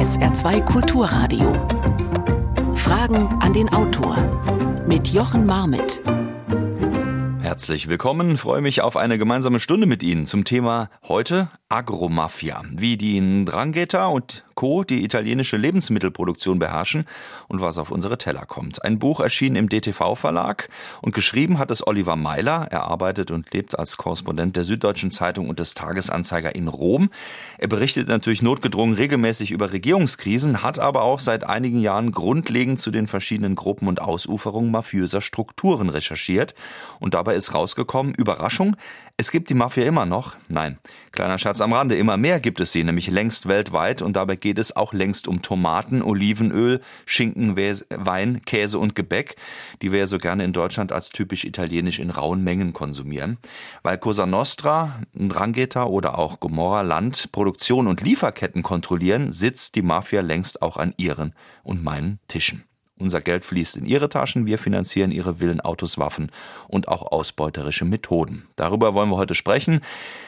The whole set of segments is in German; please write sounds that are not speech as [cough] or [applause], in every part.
SR2 Kulturradio. Fragen an den Autor mit Jochen Marmitt. Herzlich willkommen, freue mich auf eine gemeinsame Stunde mit Ihnen zum Thema heute Agromafia, wie die Ndrangheta und Co. die italienische Lebensmittelproduktion beherrschen und was auf unsere Teller kommt. Ein Buch erschien im DTV-Verlag und geschrieben hat es Oliver Meiler. Er arbeitet und lebt als Korrespondent der Süddeutschen Zeitung und des Tagesanzeiger in Rom. Er berichtet natürlich notgedrungen regelmäßig über Regierungskrisen, hat aber auch seit einigen Jahren grundlegend zu den verschiedenen Gruppen und Ausuferungen mafiöser Strukturen recherchiert. Und dabei ist rausgekommen, Überraschung, es gibt die Mafia immer noch. Nein, kleiner Schatz am Rande, immer mehr gibt es sie, nämlich längst weltweit und dabei geht es auch längst um Tomaten, Olivenöl, Schinken, Wein, Käse und Gebäck, die wir ja so gerne in Deutschland als typisch italienisch in rauen Mengen konsumieren. Weil Cosa Nostra, Drangheta oder auch Gomorra Land Produktion und Lieferketten kontrollieren, sitzt die Mafia längst auch an ihren und meinen Tischen. Unser Geld fließt in ihre Taschen, wir finanzieren ihre Villen, Autos, Waffen und auch ausbeuterische Methoden. Darüber wollen wir heute sprechen.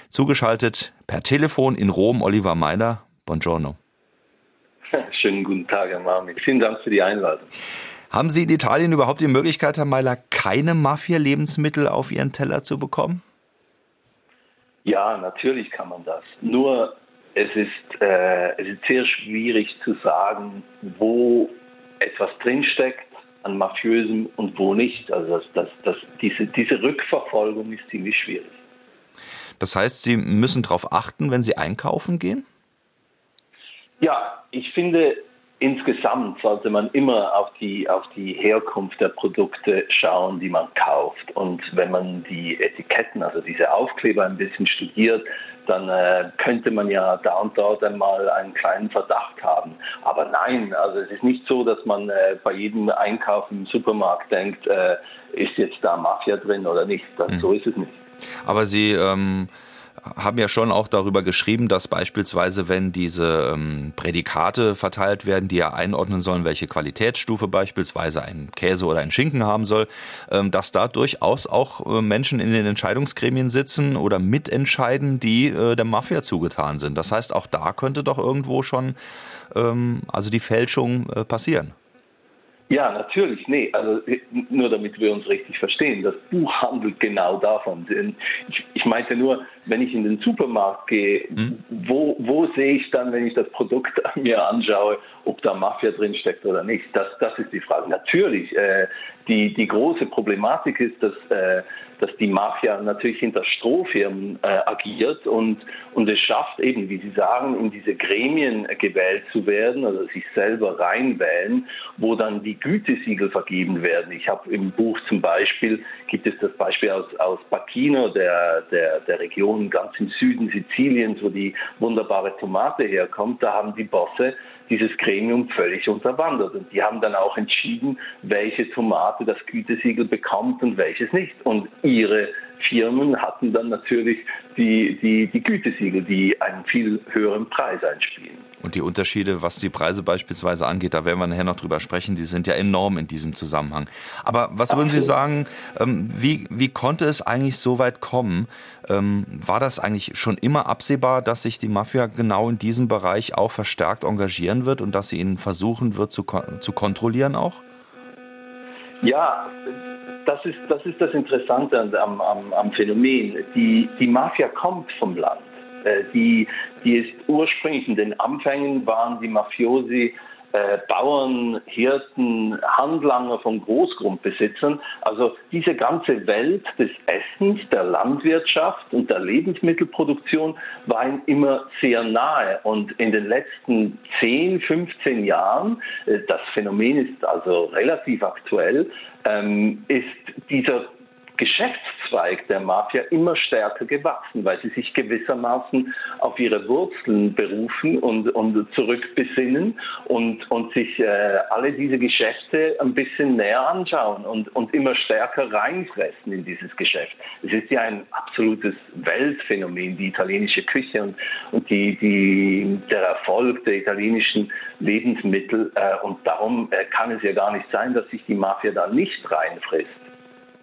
Zugeschaltet per Telefon in Rom Oliver Meiler. Buongiorno. [laughs] Schönen guten Tag, Herr Marmit. Vielen Dank für die Einladung. Haben Sie in Italien überhaupt die Möglichkeit, Herr Meiler, keine Mafia-Lebensmittel auf Ihren Teller zu bekommen? Ja, natürlich kann man das. Nur es ist, äh, es ist sehr schwierig zu sagen, wo etwas drinsteckt an Mafiösen und wo nicht. Also das, das, das, diese, diese Rückverfolgung ist ziemlich schwierig. Das heißt, Sie müssen darauf achten, wenn Sie einkaufen gehen? Ja, ich finde, insgesamt sollte man immer auf die, auf die Herkunft der Produkte schauen, die man kauft. Und wenn man die Etiketten, also diese Aufkleber ein bisschen studiert, dann äh, könnte man ja da und dort einmal einen kleinen Verdacht haben. Aber nein, also es ist nicht so, dass man äh, bei jedem Einkauf im Supermarkt denkt, äh, ist jetzt da Mafia drin oder nicht. Das, mhm. So ist es nicht. Aber Sie ähm haben ja schon auch darüber geschrieben, dass beispielsweise, wenn diese ähm, Prädikate verteilt werden, die ja einordnen sollen, welche Qualitätsstufe beispielsweise ein Käse oder ein Schinken haben soll, ähm, dass da durchaus auch äh, Menschen in den Entscheidungsgremien sitzen oder mitentscheiden, die äh, der Mafia zugetan sind. Das heißt, auch da könnte doch irgendwo schon ähm, also die Fälschung äh, passieren. Ja, natürlich. Nee, also nur damit wir uns richtig verstehen. Das Buch handelt genau davon. Ich, ich meinte nur, wenn ich in den Supermarkt gehe, hm? wo, wo sehe ich dann, wenn ich das Produkt mir anschaue, ob da Mafia drin steckt oder nicht? Das, das ist die Frage. Natürlich, äh, die, die große Problematik ist, dass, äh, dass die Mafia natürlich hinter Strohfirmen äh, agiert und, und es schafft eben, wie Sie sagen, in diese Gremien gewählt zu werden, also sich selber reinwählen, wo dann die Gütesiegel vergeben werden. Ich habe im Buch zum Beispiel, gibt es das Beispiel aus, aus Pacchino, der, der, der Region ganz im Süden Siziliens, wo die wunderbare Tomate herkommt, da haben die Bosse dieses Gremium völlig unterwandert. Und die haben dann auch entschieden, welche Tomate das Gütesiegel bekommt und welches nicht. Und ihre Firmen hatten dann natürlich die, die, die Gütesiegel, die einen viel höheren Preis einspielen. Und die Unterschiede, was die Preise beispielsweise angeht, da werden wir nachher noch drüber sprechen, die sind ja enorm in diesem Zusammenhang. Aber was würden Sie sagen, ähm, wie, wie konnte es eigentlich so weit kommen? Ähm, war das eigentlich schon immer absehbar, dass sich die Mafia genau in diesem Bereich auch verstärkt engagieren wird und dass sie ihn versuchen wird zu, zu kontrollieren auch? Ja, das ist, das ist das Interessante am, am, am Phänomen. Die, die Mafia kommt vom Land. Äh, die, die ist ursprünglich in den Anfängen waren die Mafiosi äh, Bauern, Hirten, Handlanger von Großgrundbesitzern. Also diese ganze Welt des Essens, der Landwirtschaft und der Lebensmittelproduktion war ihnen immer sehr nahe. Und in den letzten 10, 15 Jahren, äh, das Phänomen ist also relativ aktuell, ähm, ist dieser Geschäftszweig der Mafia immer stärker gewachsen, weil sie sich gewissermaßen auf ihre Wurzeln berufen und, und zurückbesinnen und, und sich äh, alle diese Geschäfte ein bisschen näher anschauen und, und immer stärker reinfressen in dieses Geschäft. Es ist ja ein absolutes Weltphänomen, die italienische Küche und, und die, die, der Erfolg der italienischen Lebensmittel. Äh, und darum äh, kann es ja gar nicht sein, dass sich die Mafia da nicht reinfrisst.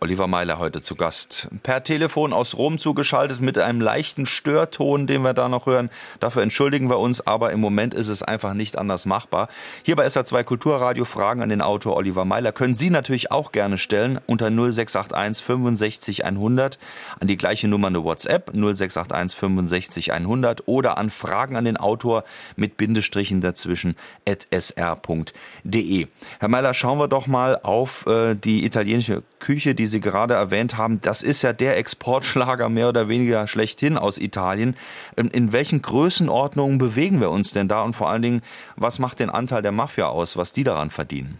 Oliver Meiler heute zu Gast. Per Telefon aus Rom zugeschaltet mit einem leichten Störton, den wir da noch hören. Dafür entschuldigen wir uns, aber im Moment ist es einfach nicht anders machbar. Hier bei SA2 Kulturradio Fragen an den Autor Oliver Meiler können Sie natürlich auch gerne stellen unter 0681 65 100 an die gleiche Nummer eine WhatsApp 0681 65 100 oder an Fragen an den Autor mit Bindestrichen dazwischen at sr.de. Herr Meiler, schauen wir doch mal auf äh, die italienische Küche, die Sie gerade erwähnt haben, das ist ja der Exportschlager mehr oder weniger schlechthin aus Italien. Ähm, in welchen Größenordnungen bewegen wir uns denn da und vor allen Dingen, was macht den Anteil der Mafia aus, was die daran verdienen?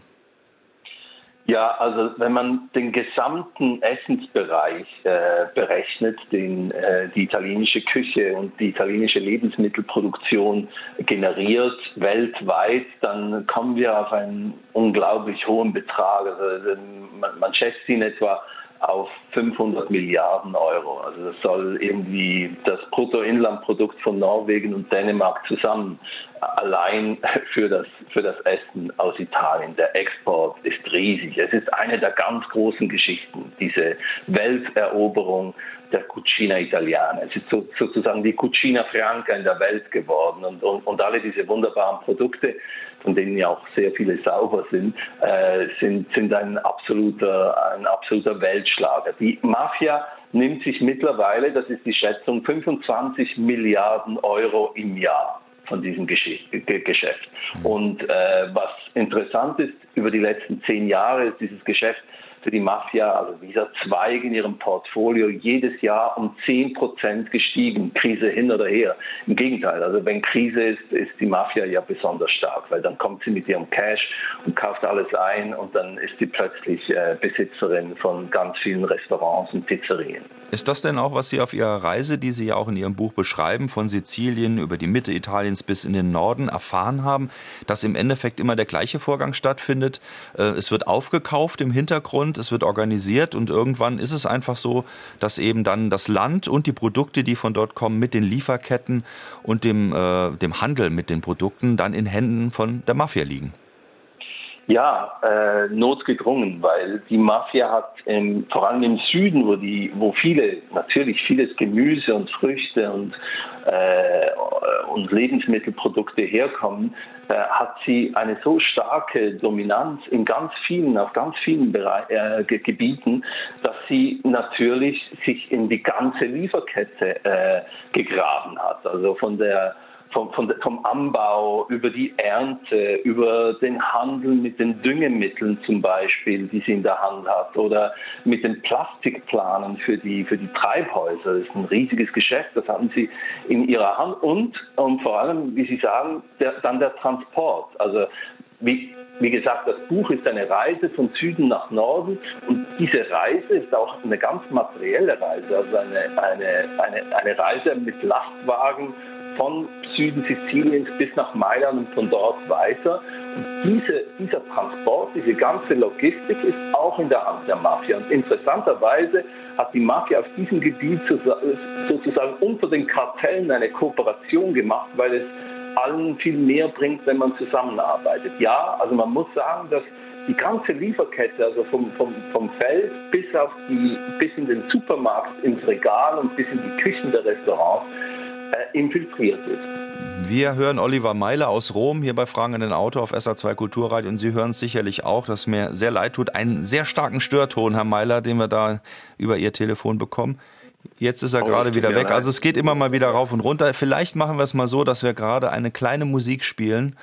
Ja, also wenn man den gesamten Essensbereich äh, berechnet, den äh, die italienische Küche und die italienische Lebensmittelproduktion generiert weltweit, dann kommen wir auf einen unglaublich hohen Betrag. Also man, man schätzt ihn etwa auf 500 Milliarden Euro. Also das soll irgendwie das Bruttoinlandprodukt von Norwegen und Dänemark zusammen allein [laughs] für das, für das Essen aus Italien. Der Export ist riesig. Es ist eine der ganz großen Geschichten, diese Welteroberung der Cucina Italiana. Es ist so, sozusagen die Cucina Franca in der Welt geworden und, und, und alle diese wunderbaren Produkte, von denen ja auch sehr viele sauber sind, äh, sind, sind ein absoluter, ein absoluter Weltschlager. Die Mafia nimmt sich mittlerweile, das ist die Schätzung, 25 Milliarden Euro im Jahr von diesem Geschäft. Und äh, was interessant ist, über die letzten zehn Jahre ist dieses Geschäft für die Mafia, also dieser Zweig in ihrem Portfolio, jedes Jahr um 10 Prozent gestiegen, Krise hin oder her. Im Gegenteil, also wenn Krise ist, ist die Mafia ja besonders stark, weil dann kommt sie mit ihrem Cash und kauft alles ein und dann ist sie plötzlich äh, Besitzerin von ganz vielen Restaurants und Pizzerien. Ist das denn auch, was Sie auf Ihrer Reise, die Sie ja auch in Ihrem Buch beschreiben, von Sizilien über die Mitte Italiens bis in den Norden erfahren haben, dass im Endeffekt immer der gleiche Vorgang stattfindet? Äh, es wird aufgekauft im Hintergrund, Land, es wird organisiert und irgendwann ist es einfach so, dass eben dann das Land und die Produkte, die von dort kommen, mit den Lieferketten und dem, äh, dem Handel mit den Produkten dann in Händen von der Mafia liegen. Ja, äh, notgedrungen, weil die Mafia hat ähm, vor allem im Süden, wo die, wo viele natürlich vieles Gemüse und Früchte und äh, und Lebensmittelprodukte herkommen, äh, hat sie eine so starke Dominanz in ganz vielen, auf ganz vielen Bere äh, Gebieten, dass sie natürlich sich in die ganze Lieferkette äh, gegraben hat. Also von der vom, vom, vom Anbau über die Ernte, über den Handel mit den Düngemitteln zum Beispiel, die sie in der Hand hat, oder mit den Plastikplanen für die, für die Treibhäuser. Das ist ein riesiges Geschäft, das haben sie in ihrer Hand. Und, und vor allem, wie Sie sagen, der, dann der Transport. Also wie, wie gesagt, das Buch ist eine Reise von Süden nach Norden und diese Reise ist auch eine ganz materielle Reise, also eine, eine, eine, eine Reise mit Lastwagen von Süden Siziliens bis nach Mailand und von dort weiter. Und diese, dieser Transport, diese ganze Logistik ist auch in der Hand der Mafia. Und interessanterweise hat die Mafia auf diesem Gebiet sozusagen unter den Kartellen eine Kooperation gemacht, weil es allen viel mehr bringt, wenn man zusammenarbeitet. Ja, also man muss sagen, dass die ganze Lieferkette, also vom, vom, vom Feld bis, auf die, bis in den Supermarkt, ins Regal und bis in die Küchen der Restaurants, infiltriert ist. Wir hören Oliver Meiler aus Rom hier bei Fragen in den Auto auf SA2 Kulturradio und Sie hören es sicherlich auch, dass mir sehr leid tut. Einen sehr starken Störton, Herr Meiler, den wir da über Ihr Telefon bekommen. Jetzt ist er oh, gerade wieder weg. Also es geht immer mal wieder rauf und runter. Vielleicht machen wir es mal so, dass wir gerade eine kleine Musik spielen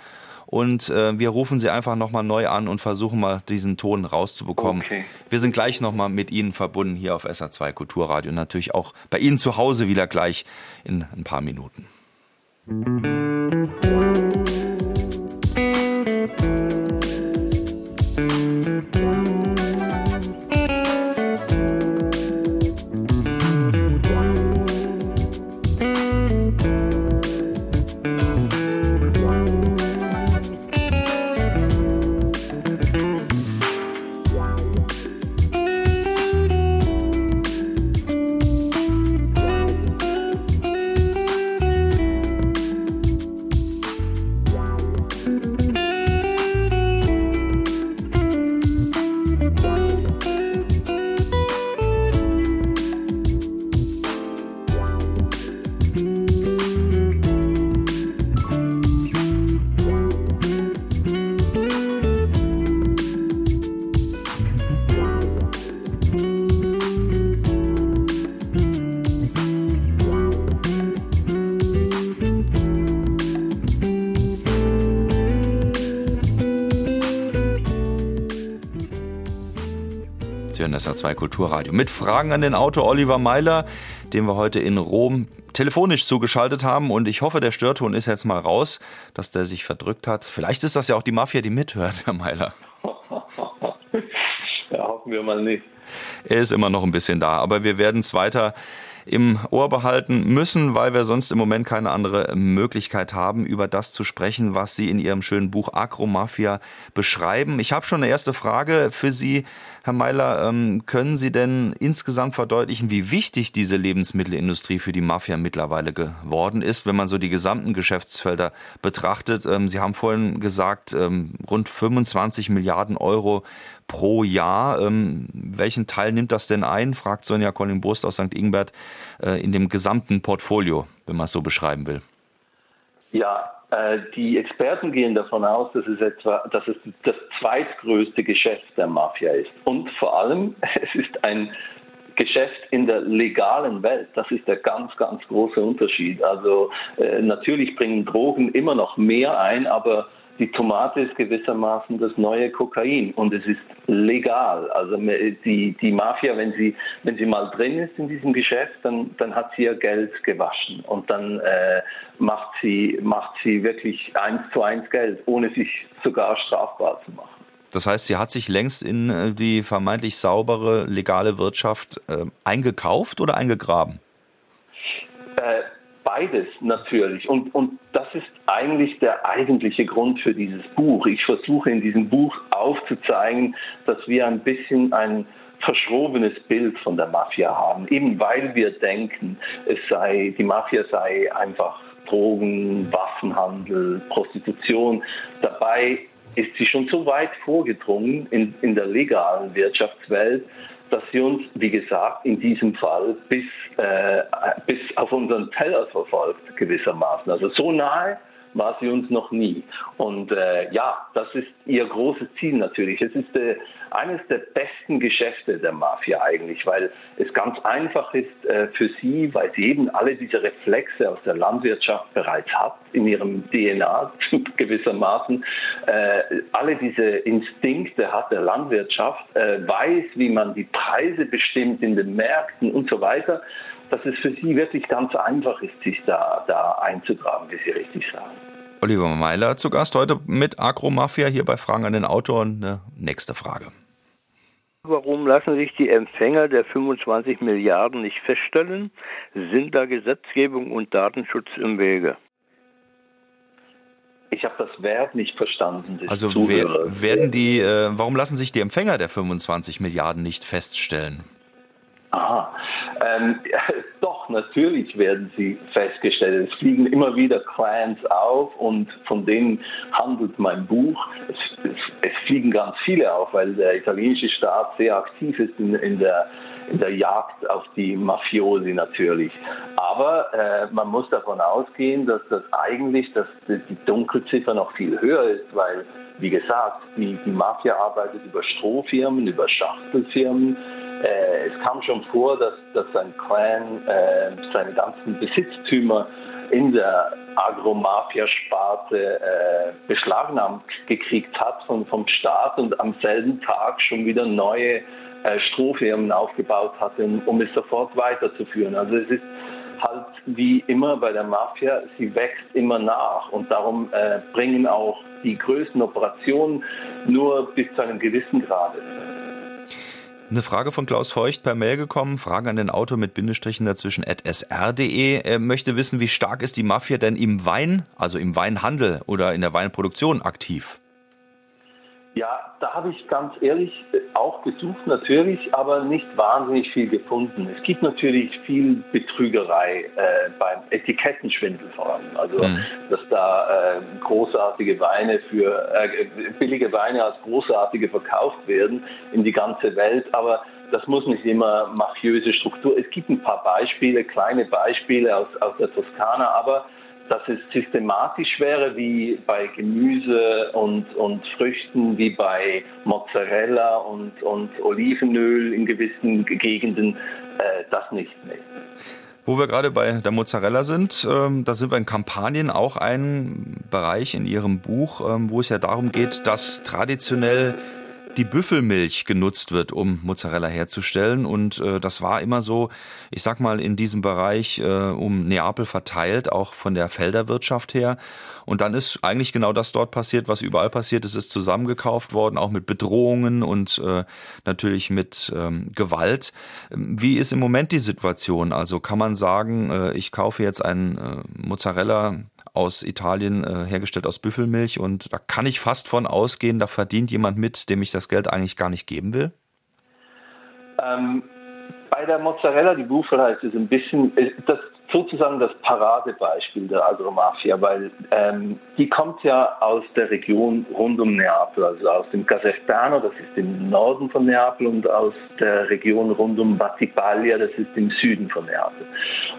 und äh, wir rufen Sie einfach nochmal neu an und versuchen mal diesen Ton rauszubekommen. Okay. Wir sind gleich nochmal mit Ihnen verbunden hier auf SA2 Kulturradio und natürlich auch bei Ihnen zu Hause wieder gleich in ein paar Minuten. Musik Kulturradio mit Fragen an den Autor Oliver Meiler, den wir heute in Rom telefonisch zugeschaltet haben. Und ich hoffe, der Störton ist jetzt mal raus, dass der sich verdrückt hat. Vielleicht ist das ja auch die Mafia, die mithört, [laughs] Herr Meiler. ja, hoffen wir mal nicht. Er ist immer noch ein bisschen da, aber wir werden es weiter im Ohr behalten müssen, weil wir sonst im Moment keine andere Möglichkeit haben, über das zu sprechen, was Sie in Ihrem schönen Buch Agromafia beschreiben. Ich habe schon eine erste Frage für Sie, Herr Meiler. Ähm, können Sie denn insgesamt verdeutlichen, wie wichtig diese Lebensmittelindustrie für die Mafia mittlerweile geworden ist, wenn man so die gesamten Geschäftsfelder betrachtet? Ähm, Sie haben vorhin gesagt, ähm, rund 25 Milliarden Euro pro Jahr. Ähm, welchen Teil nimmt das denn ein, fragt Sonja Collin-Brust aus St. Ingbert, äh, in dem gesamten Portfolio, wenn man es so beschreiben will? Ja, äh, die Experten gehen davon aus, dass es etwa, dass es das zweitgrößte Geschäft der Mafia ist. Und vor allem, [laughs] es ist ein Geschäft in der legalen Welt. Das ist der ganz, ganz große Unterschied. Also äh, natürlich bringen Drogen immer noch mehr ein, aber die Tomate ist gewissermaßen das neue Kokain und es ist legal. Also die, die Mafia, wenn sie, wenn sie mal drin ist in diesem Geschäft, dann, dann hat sie ihr Geld gewaschen und dann äh, macht, sie, macht sie wirklich eins zu eins Geld, ohne sich sogar strafbar zu machen. Das heißt, sie hat sich längst in äh, die vermeintlich saubere, legale Wirtschaft äh, eingekauft oder eingegraben? Äh, beides natürlich. Und, und das ist eigentlich der eigentliche Grund für dieses Buch. Ich versuche in diesem Buch aufzuzeigen, dass wir ein bisschen ein verschrobenes Bild von der Mafia haben, eben weil wir denken, es sei, die Mafia sei einfach Drogen, Waffenhandel, Prostitution. Dabei ist sie schon so weit vorgedrungen in, in der legalen Wirtschaftswelt, dass sie uns, wie gesagt, in diesem Fall bis, äh, bis auf unseren Teller verfolgt, gewissermaßen. Also so nahe, war sie uns noch nie. Und äh, ja, das ist ihr großes Ziel natürlich. Es ist äh, eines der besten Geschäfte der Mafia eigentlich, weil es ganz einfach ist äh, für sie, weil sie eben alle diese Reflexe aus der Landwirtschaft bereits hat, in ihrem DNA [laughs] gewissermaßen, äh, alle diese Instinkte hat der Landwirtschaft, äh, weiß, wie man die Preise bestimmt in den Märkten und so weiter dass es für sie wirklich ganz einfach ist, sich da, da einzutragen, wie Sie richtig sagen. Oliver Meiler zu Gast heute mit Agromafia hier bei Fragen an den Autor. Eine nächste Frage. Warum lassen sich die Empfänger der 25 Milliarden nicht feststellen? Sind da Gesetzgebung und Datenschutz im Wege? Ich habe das Verb nicht verstanden. Also wer, werden die, äh, warum lassen sich die Empfänger der 25 Milliarden nicht feststellen? Aha. Ähm, [laughs] doch, natürlich werden sie festgestellt. Es fliegen immer wieder Clients auf und von denen handelt mein Buch. Es, es, es fliegen ganz viele auf, weil der italienische Staat sehr aktiv ist in, in der in der Jagd auf die Mafiosi natürlich. Aber äh, man muss davon ausgehen, dass das eigentlich dass die Dunkelziffer noch viel höher ist, weil, wie gesagt, die, die Mafia arbeitet über Strohfirmen, über Schachtelfirmen, äh, es kam schon vor, dass, dass ein Clan äh, seine ganzen Besitztümer in der Agromafia-Sparte äh, beschlagnahmt gekriegt hat von, vom Staat und am selben Tag schon wieder neue äh, Strohfirmen aufgebaut hatte, um, um es sofort weiterzuführen. Also es ist halt wie immer bei der Mafia, sie wächst immer nach und darum äh, bringen auch die größten Operationen nur bis zu einem gewissen Grade. Eine Frage von Klaus Feucht per Mail gekommen, Fragen an den Autor mit Bindestrichen dazwischen at sr.de. Er möchte wissen, wie stark ist die Mafia denn im Wein, also im Weinhandel oder in der Weinproduktion aktiv? Ja, da habe ich ganz ehrlich auch gesucht, natürlich, aber nicht wahnsinnig viel gefunden. Es gibt natürlich viel Betrügerei äh, beim Etikettenschwindel vor allem. Also, mhm. dass da äh, großartige Weine für äh, billige Weine als großartige verkauft werden in die ganze Welt. Aber das muss nicht immer mafiöse Struktur. Es gibt ein paar Beispiele, kleine Beispiele aus, aus der Toskana, aber dass es systematisch wäre wie bei Gemüse und, und Früchten, wie bei Mozzarella und, und Olivenöl in gewissen Gegenden, äh, das nicht mehr. Wo wir gerade bei der Mozzarella sind, ähm, da sind wir in Kampanien auch ein Bereich in Ihrem Buch, ähm, wo es ja darum geht, dass traditionell die Büffelmilch genutzt wird, um Mozzarella herzustellen. Und äh, das war immer so, ich sag mal, in diesem Bereich äh, um Neapel verteilt, auch von der Felderwirtschaft her. Und dann ist eigentlich genau das dort passiert, was überall passiert ist, ist zusammengekauft worden, auch mit Bedrohungen und äh, natürlich mit ähm, Gewalt. Wie ist im Moment die Situation? Also kann man sagen, äh, ich kaufe jetzt einen äh, Mozzarella aus Italien äh, hergestellt aus Büffelmilch und da kann ich fast von ausgehen, da verdient jemand mit, dem ich das Geld eigentlich gar nicht geben will? Ähm, bei der Mozzarella die heißt es ein bisschen, äh, das sozusagen das Paradebeispiel der Agromafia, weil ähm, die kommt ja aus der Region rund um Neapel, also aus dem Casertano, das ist im Norden von Neapel, und aus der Region rund um Battipaglia, das ist im Süden von Neapel.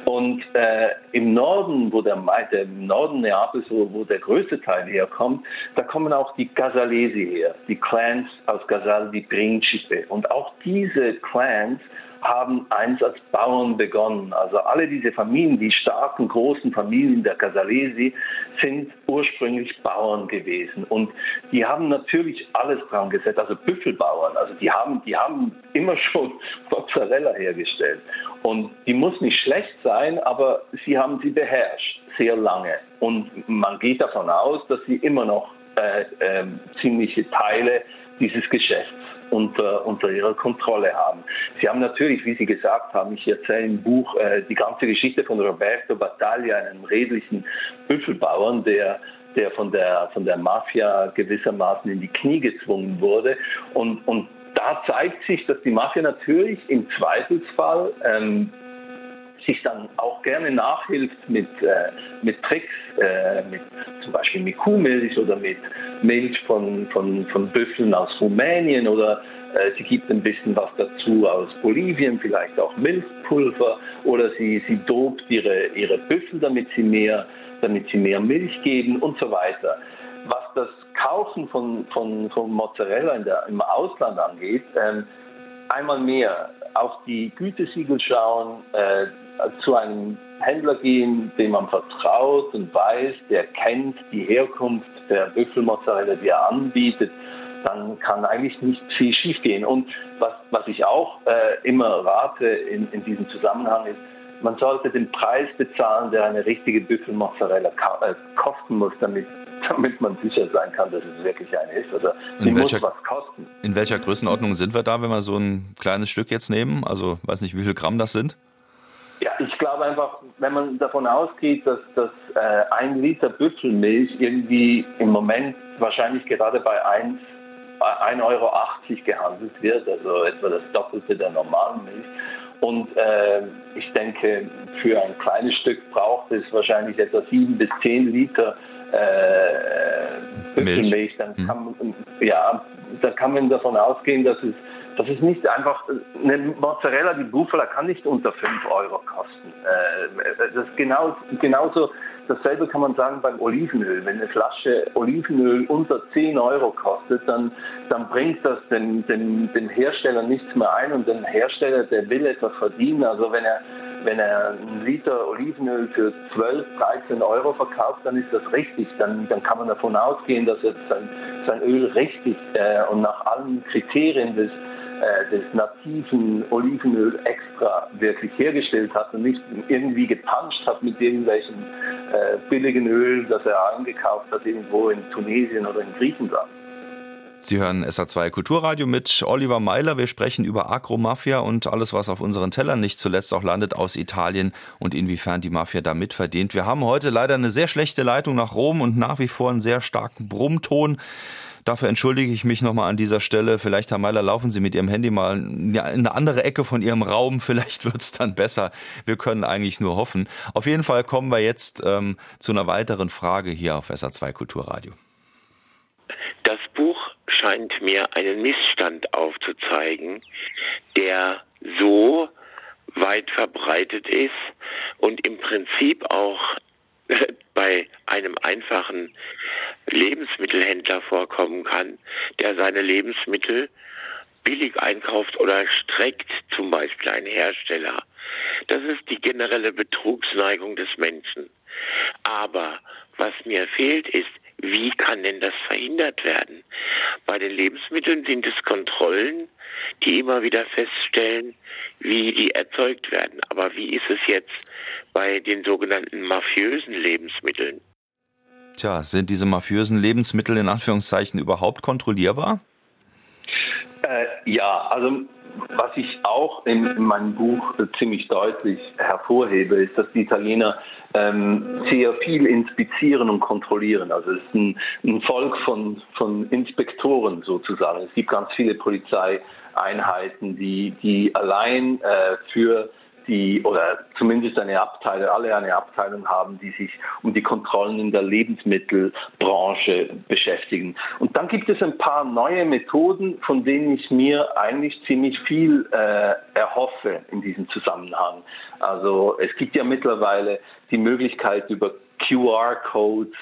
Und äh, im Norden, wo der, der im Norden Neapels, wo, wo der größte Teil herkommt, da kommen auch die Casalesi her, die Clans aus Casal di Principe. Und auch diese Clans haben eins als Bauern begonnen. Also alle diese Familien, die starken, großen Familien der Casalesi, sind ursprünglich Bauern gewesen. Und die haben natürlich alles dran gesetzt, also Büffelbauern. Also die haben, die haben immer schon [laughs] Mozzarella hergestellt. Und die muss nicht schlecht sein, aber sie haben sie beherrscht, sehr lange. Und man geht davon aus, dass sie immer noch äh, äh, ziemliche Teile dieses Geschäfts unter, unter ihrer Kontrolle haben. Sie haben natürlich, wie Sie gesagt haben, ich erzähle im Buch äh, die ganze Geschichte von Roberto Battaglia, einem redlichen Büffelbauern, der der von der, von der Mafia gewissermaßen in die Knie gezwungen wurde. Und, und da zeigt sich, dass die Mafia natürlich im Zweifelsfall ähm, sich dann auch gerne nachhilft mit, äh, mit Tricks, äh, mit, zum Beispiel mit Kuhmilch oder mit Milch von, von, von Büffeln aus Rumänien oder äh, sie gibt ein bisschen was dazu aus Bolivien, vielleicht auch Milchpulver oder sie, sie dobt ihre, ihre Büffel, damit sie, mehr, damit sie mehr Milch geben und so weiter. Was das Kaufen von, von, von Mozzarella in der, im Ausland angeht, ähm, einmal mehr auf die Gütesiegel schauen, äh, zu einem Händler gehen, dem man vertraut und weiß, der kennt die Herkunft der Büffelmozzarella, die er anbietet, dann kann eigentlich nicht viel schiefgehen. Und was, was ich auch äh, immer rate in, in diesem Zusammenhang ist, man sollte den Preis bezahlen, der eine richtige Büffelmozzarella äh, kosten muss, damit, damit man sicher sein kann, dass es wirklich eine ist. Also sie muss was kosten. In welcher Größenordnung sind wir da, wenn wir so ein kleines Stück jetzt nehmen? Also weiß nicht, wie viel Gramm das sind? Ich glaube einfach, wenn man davon ausgeht, dass, dass äh, ein Liter Büffelmilch irgendwie im Moment wahrscheinlich gerade bei 1,80 Euro gehandelt wird, also etwa das Doppelte der normalen Milch. Und äh, ich denke, für ein kleines Stück braucht es wahrscheinlich etwa 7 bis 10 Liter äh, Büffelmilch. Dann hm. kann, man, ja, dann kann man davon ausgehen, dass es das ist nicht einfach, eine Mozzarella die Bufala kann nicht unter 5 Euro kosten. Äh, das ist genau, genauso, dasselbe kann man sagen beim Olivenöl. Wenn eine Flasche Olivenöl unter 10 Euro kostet, dann, dann bringt das dem, dem, dem Hersteller nichts mehr ein und der Hersteller, der will etwas verdienen. Also wenn er, wenn er einen Liter Olivenöl für 12, 13 Euro verkauft, dann ist das richtig. Dann, dann kann man davon ausgehen, dass er sein, sein Öl richtig äh, und nach allen Kriterien des äh, des nativen Olivenöl extra wirklich hergestellt hat und nicht irgendwie gepanscht hat mit irgendwelchen äh, billigen Öl, das er eingekauft hat irgendwo in Tunesien oder in Griechenland. Sie hören SA2 Kulturradio mit Oliver Meiler. Wir sprechen über Agromafia und alles, was auf unseren Tellern nicht zuletzt auch landet aus Italien und inwiefern die Mafia da mitverdient. Wir haben heute leider eine sehr schlechte Leitung nach Rom und nach wie vor einen sehr starken Brummton. Dafür entschuldige ich mich nochmal an dieser Stelle. Vielleicht, Herr Meiler, laufen Sie mit Ihrem Handy mal in eine andere Ecke von Ihrem Raum. [laughs] Vielleicht wird es dann besser. Wir können eigentlich nur hoffen. Auf jeden Fall kommen wir jetzt ähm, zu einer weiteren Frage hier auf SA2 Kulturradio. Das Buch scheint mir einen Missstand aufzuzeigen, der so weit verbreitet ist und im Prinzip auch [laughs] bei einem einfachen Lebensmittelhändler vorkommen kann, der seine Lebensmittel billig einkauft oder streckt, zum Beispiel ein Hersteller. Das ist die generelle Betrugsneigung des Menschen. Aber was mir fehlt, ist wie kann denn das verhindert werden? Bei den Lebensmitteln sind es Kontrollen, die immer wieder feststellen, wie die erzeugt werden. Aber wie ist es jetzt bei den sogenannten mafiösen Lebensmitteln? Tja, sind diese mafiösen Lebensmittel in Anführungszeichen überhaupt kontrollierbar? Äh, ja, also was ich auch in, in meinem Buch ziemlich deutlich hervorhebe, ist, dass die Italiener ähm, sehr viel inspizieren und kontrollieren. Also es ist ein, ein Volk von, von Inspektoren sozusagen. Es gibt ganz viele Polizeieinheiten, die, die allein äh, für die oder zumindest eine Abteilung, alle eine Abteilung haben, die sich um die Kontrollen in der Lebensmittelbranche beschäftigen. Und dann gibt es ein paar neue Methoden, von denen ich mir eigentlich ziemlich viel äh, erhoffe in diesem Zusammenhang. Also es gibt ja mittlerweile die Möglichkeit über QR-Codes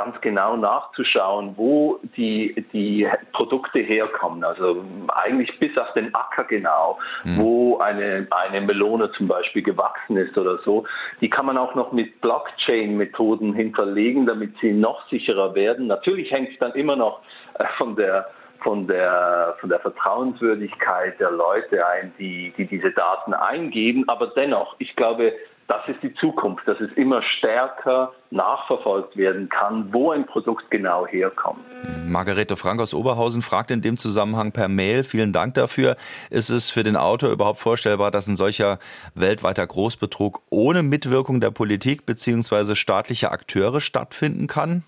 ganz genau nachzuschauen, wo die, die Produkte herkommen. Also eigentlich bis auf den Acker genau, mhm. wo eine, eine Melone zum Beispiel gewachsen ist oder so. Die kann man auch noch mit Blockchain-Methoden hinterlegen, damit sie noch sicherer werden. Natürlich hängt es dann immer noch äh, von der von der, von der Vertrauenswürdigkeit der Leute ein, die, die diese Daten eingeben. Aber dennoch, ich glaube, das ist die Zukunft, dass es immer stärker nachverfolgt werden kann, wo ein Produkt genau herkommt. Margarete Frank aus Oberhausen fragt in dem Zusammenhang per Mail, vielen Dank dafür. Ist es für den Autor überhaupt vorstellbar, dass ein solcher weltweiter Großbetrug ohne Mitwirkung der Politik bzw. staatlicher Akteure stattfinden kann?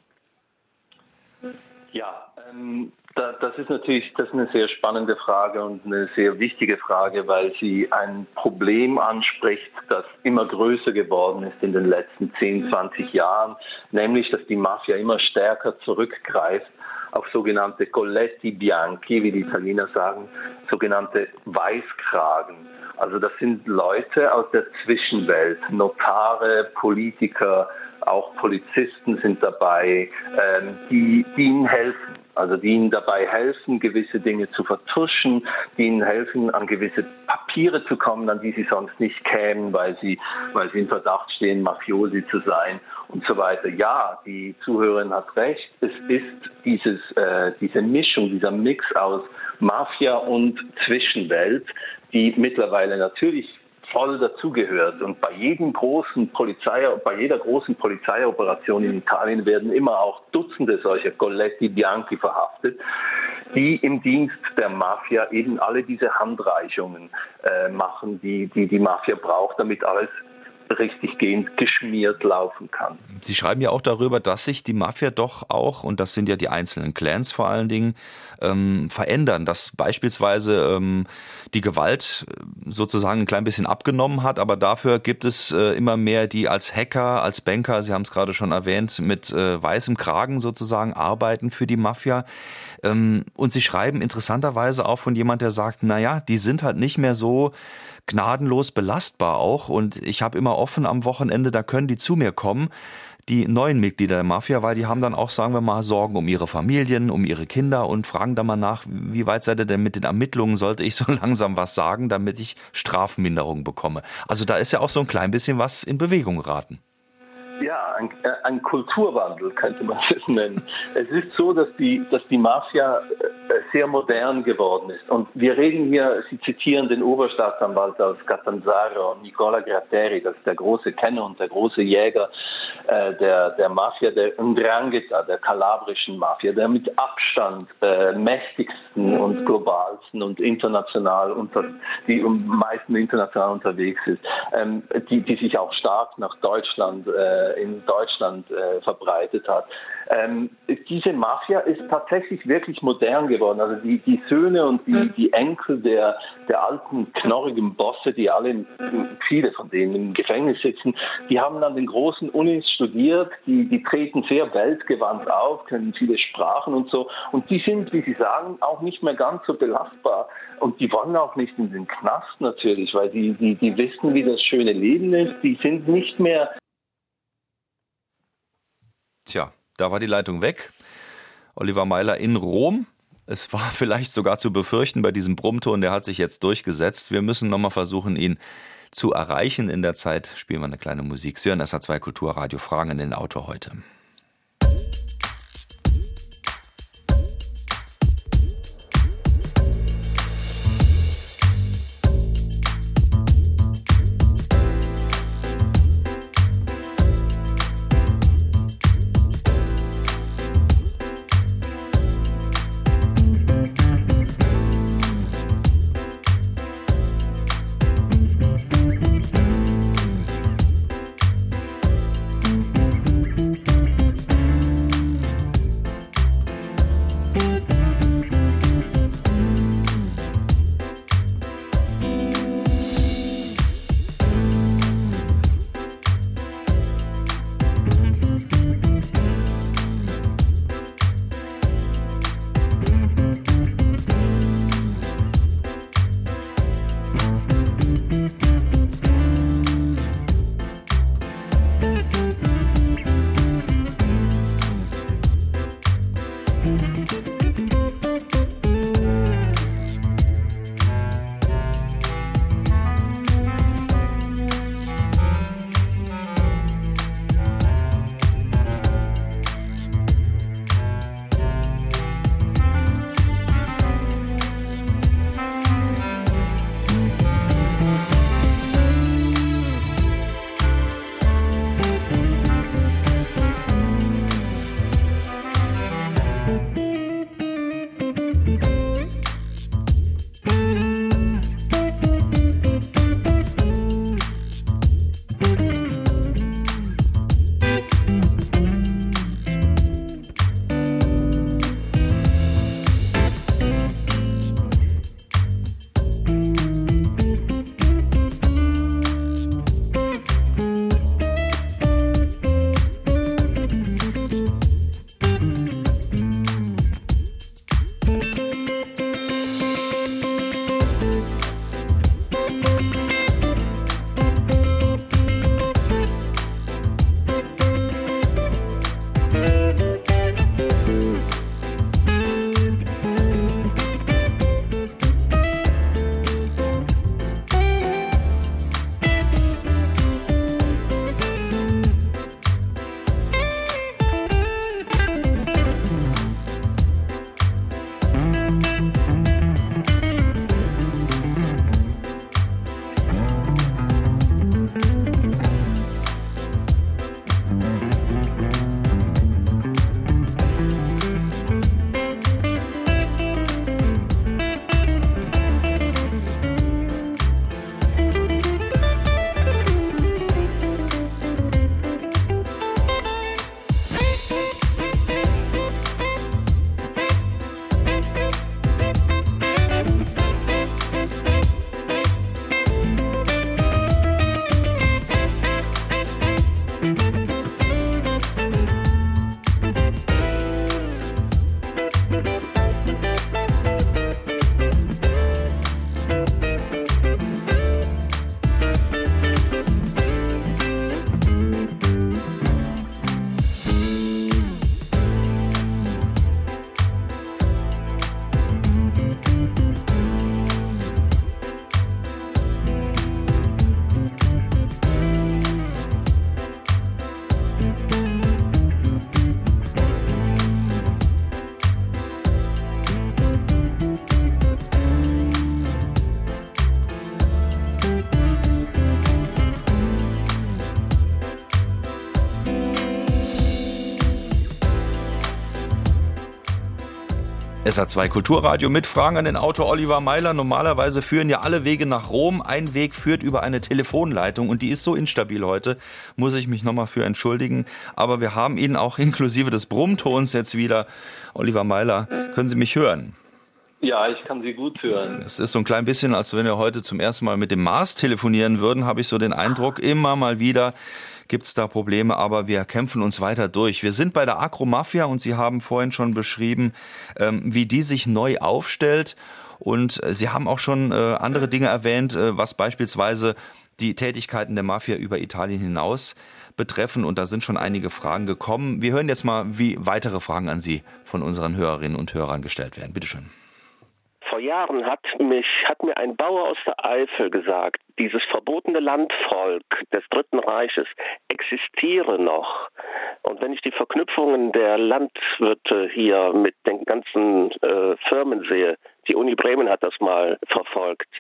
Ja, ähm, das ist natürlich das ist eine sehr spannende Frage und eine sehr wichtige Frage, weil sie ein Problem anspricht, das immer größer geworden ist in den letzten 10, 20 Jahren, nämlich dass die Mafia immer stärker zurückgreift auf sogenannte Colletti Bianchi, wie die Italiener sagen, sogenannte Weißkragen. Also das sind Leute aus der Zwischenwelt, Notare, Politiker, auch Polizisten sind dabei, ähm, die, die ihnen helfen. Also die ihnen dabei helfen, gewisse Dinge zu vertuschen, die ihnen helfen, an gewisse Papiere zu kommen, an die sie sonst nicht kämen, weil sie, weil sie in Verdacht stehen, Mafiosi zu sein und so weiter. Ja, die Zuhörerin hat recht. Es ist dieses, äh, diese Mischung, dieser Mix aus Mafia und Zwischenwelt, die mittlerweile natürlich voll dazugehört. Und bei jedem großen Polizei, bei jeder großen Polizeioperation in Italien werden immer auch Dutzende solcher Colletti Bianchi verhaftet, die im Dienst der Mafia eben alle diese Handreichungen äh, machen, die, die die Mafia braucht, damit alles richtig gehend geschmiert laufen kann. Sie schreiben ja auch darüber, dass sich die Mafia doch auch, und das sind ja die einzelnen Clans vor allen Dingen, ähm, verändern, dass beispielsweise ähm, die Gewalt äh, sozusagen ein klein bisschen abgenommen hat, aber dafür gibt es äh, immer mehr, die als Hacker, als Banker, Sie haben es gerade schon erwähnt, mit äh, weißem Kragen sozusagen arbeiten für die Mafia. Ähm, und Sie schreiben interessanterweise auch von jemand, der sagt, naja, die sind halt nicht mehr so gnadenlos belastbar auch und ich habe immer offen am Wochenende, da können die zu mir kommen die neuen Mitglieder der Mafia, weil die haben dann auch, sagen wir mal, Sorgen um ihre Familien, um ihre Kinder und fragen dann mal nach, wie weit seid ihr denn mit den Ermittlungen? Sollte ich so [laughs] langsam was sagen, damit ich Strafminderung bekomme? Also da ist ja auch so ein klein bisschen was in Bewegung geraten. Ja, ein, äh, ein, Kulturwandel könnte man es nennen. Es ist so, dass die, dass die Mafia äh, sehr modern geworden ist. Und wir reden hier, Sie zitieren den Oberstaatsanwalt aus Catanzaro, Nicola Gratteri, das ist der große Kenner und der große Jäger äh, der, der Mafia, der Ndrangheta, der kalabrischen Mafia, der mit Abstand äh, mächtigsten und globalsten und international unter, die am meisten international unterwegs ist, ähm, die, die sich auch stark nach Deutschland äh, in Deutschland äh, verbreitet hat. Ähm, diese Mafia ist tatsächlich wirklich modern geworden. Also die, die Söhne und die, mhm. die Enkel der, der alten knorrigen Bosse, die alle, viele von denen im Gefängnis sitzen, die haben an den großen Unis studiert, die, die treten sehr weltgewandt auf, können viele Sprachen und so. Und die sind, wie Sie sagen, auch nicht mehr ganz so belastbar. Und die wollen auch nicht in den Knast natürlich, weil die, die, die wissen, wie das schöne Leben ist. Die sind nicht mehr Tja, da war die Leitung weg. Oliver Meiler in Rom. Es war [laughs] vielleicht sogar zu befürchten bei diesem Brummton, der hat sich jetzt durchgesetzt. Wir müssen nochmal versuchen, ihn zu erreichen. In der Zeit spielen wir eine kleine Musik. Sie hören SH2 Kulturradio Fragen in den Autor heute. SA2 Kulturradio mit Fragen an den Autor Oliver Meiler. Normalerweise führen ja alle Wege nach Rom. Ein Weg führt über eine Telefonleitung und die ist so instabil heute, muss ich mich nochmal für entschuldigen. Aber wir haben ihn auch inklusive des Brummtons jetzt wieder. Oliver Meiler, können Sie mich hören? Ja, ich kann Sie gut hören. Es ist so ein klein bisschen, als wenn wir heute zum ersten Mal mit dem Mars telefonieren würden, habe ich so den Eindruck, immer mal wieder gibt es da Probleme, aber wir kämpfen uns weiter durch. Wir sind bei der Agromafia und Sie haben vorhin schon beschrieben, ähm, wie die sich neu aufstellt. Und äh, Sie haben auch schon äh, andere Dinge erwähnt, äh, was beispielsweise die Tätigkeiten der Mafia über Italien hinaus betreffen. Und da sind schon einige Fragen gekommen. Wir hören jetzt mal, wie weitere Fragen an Sie von unseren Hörerinnen und Hörern gestellt werden. Bitte schön. Vor Jahren hat mich, hat mir ein Bauer aus der Eifel gesagt, dieses verbotene Landvolk des Dritten Reiches existiere noch. Und wenn ich die Verknüpfungen der Landwirte hier mit den ganzen äh, Firmen sehe, die Uni Bremen hat das mal verfolgt,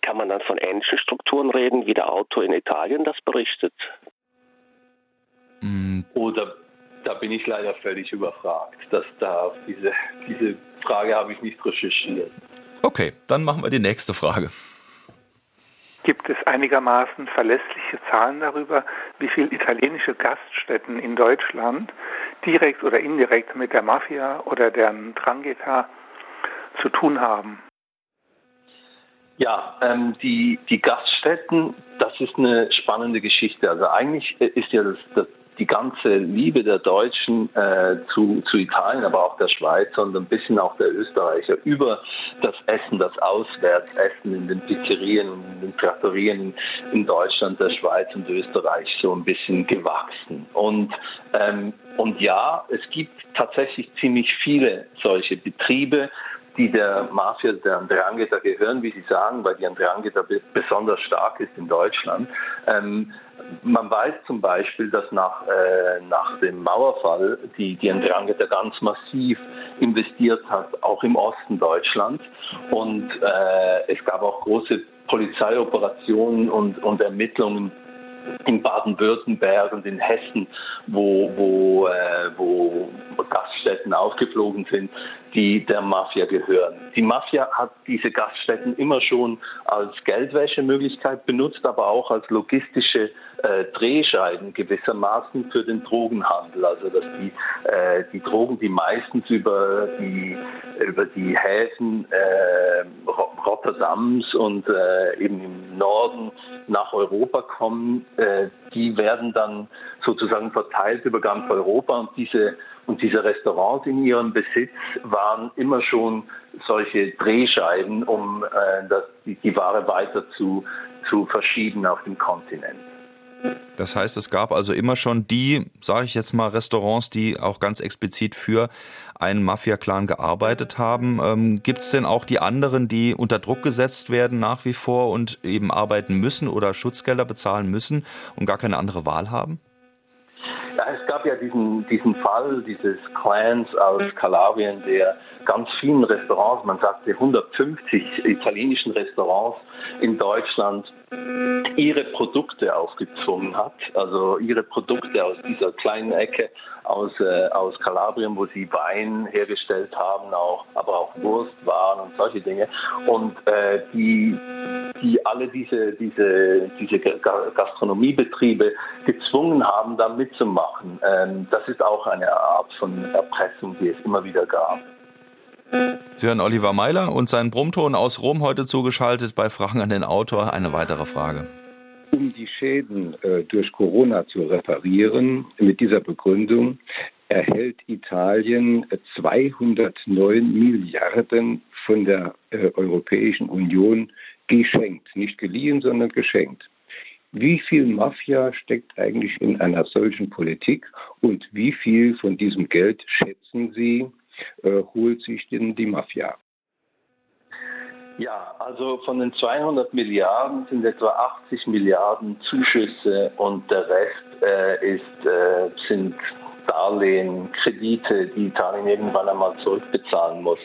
kann man dann von ähnlichen Strukturen reden, wie der Autor in Italien das berichtet? Oder da bin ich leider völlig überfragt. Dass da diese, diese Frage habe ich nicht recherchiert. Okay, dann machen wir die nächste Frage. Gibt es einigermaßen verlässliche Zahlen darüber, wie viele italienische Gaststätten in Deutschland direkt oder indirekt mit der Mafia oder deren Drangheta zu tun haben? Ja, ähm, die, die Gaststätten, das ist eine spannende Geschichte. Also eigentlich ist ja das, das die ganze Liebe der Deutschen äh, zu, zu Italien, aber auch der Schweiz und ein bisschen auch der Österreicher über das Essen, das Auswärtsessen in den Pizzerien in den Trattorien in Deutschland, der Schweiz und Österreich so ein bisschen gewachsen. Und ähm, Und ja, es gibt tatsächlich ziemlich viele solche Betriebe, die der Mafia der Andrangheta gehören, wie Sie sagen, weil die Andrangheta besonders stark ist in Deutschland. Ähm, man weiß zum Beispiel, dass nach, äh, nach dem Mauerfall die, die Andrangheta ganz massiv investiert hat, auch im Osten Deutschlands. Und äh, es gab auch große Polizeioperationen und, und Ermittlungen in Baden-Württemberg und in Hessen, wo, wo, äh, wo Gaststätten aufgeflogen sind, die der Mafia gehören. Die Mafia hat diese Gaststätten immer schon als Geldwäschemöglichkeit benutzt, aber auch als logistische äh, Drehscheiben gewissermaßen für den Drogenhandel. Also dass die, äh, die Drogen, die meistens über die, über die Häfen äh, Rotterdams und äh, eben im Norden nach Europa kommen, äh, die werden dann sozusagen verteilt über ganz Europa und diese und diese Restaurants in ihrem Besitz waren immer schon solche Drehscheiben, um äh, das, die, die Ware weiter zu, zu verschieben auf dem Kontinent. Das heißt, es gab also immer schon die, sage ich jetzt mal, Restaurants, die auch ganz explizit für einen Mafia-Clan gearbeitet haben. Ähm, Gibt es denn auch die anderen, die unter Druck gesetzt werden nach wie vor und eben arbeiten müssen oder Schutzgelder bezahlen müssen und gar keine andere Wahl haben? Es gab ja diesen, diesen Fall dieses Clans aus Kalabrien, der ganz vielen Restaurants, man sagte 150 italienischen Restaurants in Deutschland ihre Produkte aufgezwungen hat, also ihre Produkte aus dieser kleinen Ecke aus, äh, aus Kalabrien, wo sie Wein hergestellt haben, auch, aber auch Wurstwaren und solche Dinge. Und äh, die, die alle diese, diese, diese Gastronomiebetriebe gezwungen haben, da mitzumachen. Ähm, das ist auch eine Art von Erpressung, die es immer wieder gab. Sie hören Oliver Meiler und seinen Brummton aus Rom heute zugeschaltet bei Fragen an den Autor. Eine weitere Frage. Um die Schäden äh, durch Corona zu reparieren, mit dieser Begründung erhält Italien 209 Milliarden von der äh, Europäischen Union geschenkt. Nicht geliehen, sondern geschenkt. Wie viel Mafia steckt eigentlich in einer solchen Politik und wie viel von diesem Geld schätzen Sie, äh, holt sich denn die Mafia? Ja, also von den 200 Milliarden sind etwa 80 Milliarden Zuschüsse und der Rest äh, ist, äh, sind Darlehen, Kredite, die Italien irgendwann einmal zurückbezahlen muss.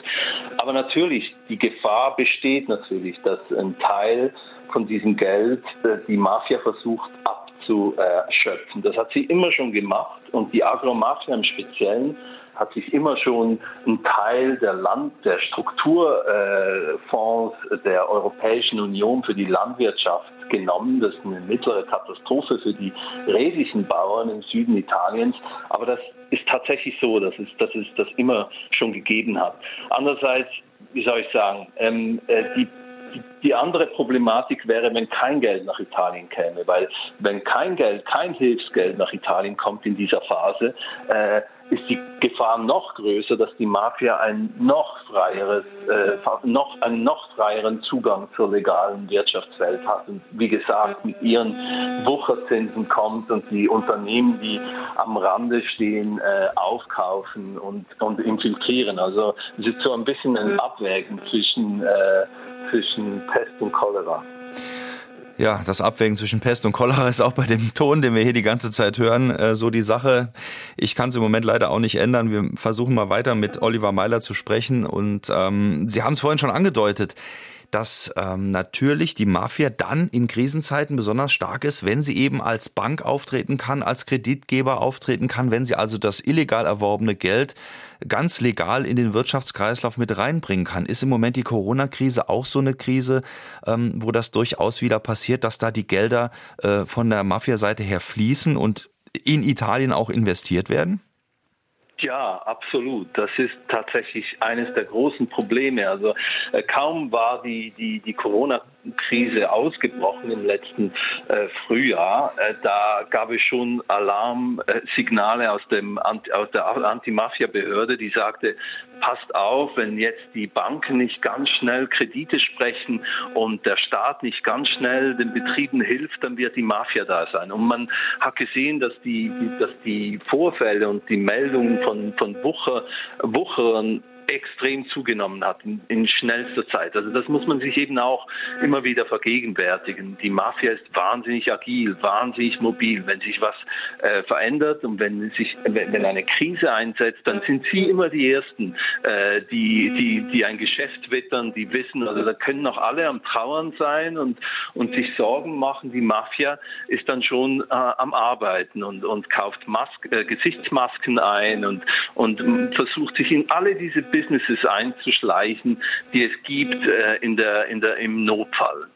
Aber natürlich, die Gefahr besteht natürlich, dass ein Teil von diesem Geld äh, die Mafia versucht abzuschöpfen. Das hat sie immer schon gemacht und die Agromafia im Speziellen hat sich immer schon einen Teil der Land, der Strukturfonds äh, der Europäischen Union für die Landwirtschaft genommen. Das ist eine mittlere Katastrophe für die redlichen Bauern im Süden Italiens. Aber das ist tatsächlich so, dass es, dass es das immer schon gegeben hat. Andererseits, wie soll ich sagen, ähm, äh, die die andere Problematik wäre, wenn kein Geld nach Italien käme, weil wenn kein Geld, kein Hilfsgeld nach Italien kommt in dieser Phase, äh, ist die Gefahr noch größer, dass die Mafia ein noch freieres, äh, noch, einen noch freieren Zugang zur legalen Wirtschaftswelt hat und wie gesagt mit ihren Wucherzinsen kommt und die Unternehmen, die am Rande stehen, äh, aufkaufen und, und infiltrieren. Also es ist so ein bisschen ein Abwägen zwischen, äh, zwischen Pest und Cholera. Ja, das Abwägen zwischen Pest und Cholera ist auch bei dem Ton, den wir hier die ganze Zeit hören, äh, so die Sache. Ich kann es im Moment leider auch nicht ändern. Wir versuchen mal weiter mit Oliver Meiler zu sprechen. Und ähm, Sie haben es vorhin schon angedeutet dass ähm, natürlich die Mafia dann in Krisenzeiten besonders stark ist, wenn sie eben als Bank auftreten kann, als Kreditgeber auftreten kann, wenn sie also das illegal erworbene Geld ganz legal in den Wirtschaftskreislauf mit reinbringen kann. Ist im Moment die Corona-Krise auch so eine Krise, ähm, wo das durchaus wieder passiert, dass da die Gelder äh, von der Mafia-Seite her fließen und in Italien auch investiert werden? Ja, absolut. Das ist tatsächlich eines der großen Probleme. Also äh, kaum war die, die, die Corona Krise ausgebrochen im letzten äh, Frühjahr. Äh, da gab es schon Alarmsignale aus, dem, aus der Anti-Mafia-Behörde, die sagte, passt auf, wenn jetzt die Banken nicht ganz schnell Kredite sprechen und der Staat nicht ganz schnell den Betrieben hilft, dann wird die Mafia da sein. Und man hat gesehen, dass die, dass die Vorfälle und die Meldungen von, von Wucher, Wucherern extrem zugenommen hat in, schnellster Zeit. Also das muss man sich eben auch immer wieder vergegenwärtigen. Die Mafia ist wahnsinnig agil, wahnsinnig mobil. Wenn sich was äh, verändert und wenn sich wenn, wenn, eine Krise einsetzt, dann sind sie immer die ersten, äh, die die die ein Geschäft wittern, die wissen, also da können noch alle am Trauern sein und und sich Sorgen machen. Die Mafia ist dann schon äh, am Arbeiten und und kauft Mask, äh, Gesichtsmasken ein und und versucht sich in alle diese Businesses einzuschleichen, die es gibt äh, in der, in der, im Notfall.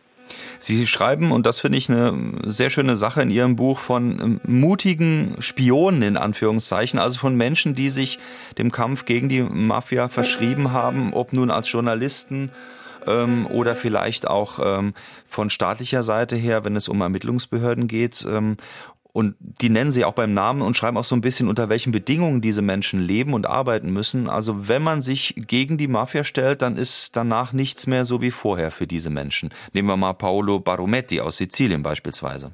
Sie schreiben, und das finde ich eine sehr schöne Sache in Ihrem Buch, von ähm, mutigen Spionen in Anführungszeichen, also von Menschen, die sich dem Kampf gegen die Mafia verschrieben haben, ob nun als Journalisten ähm, oder vielleicht auch ähm, von staatlicher Seite her, wenn es um Ermittlungsbehörden geht. Ähm, und die nennen sie auch beim Namen und schreiben auch so ein bisschen, unter welchen Bedingungen diese Menschen leben und arbeiten müssen. Also wenn man sich gegen die Mafia stellt, dann ist danach nichts mehr so wie vorher für diese Menschen. Nehmen wir mal Paolo Barometti aus Sizilien beispielsweise.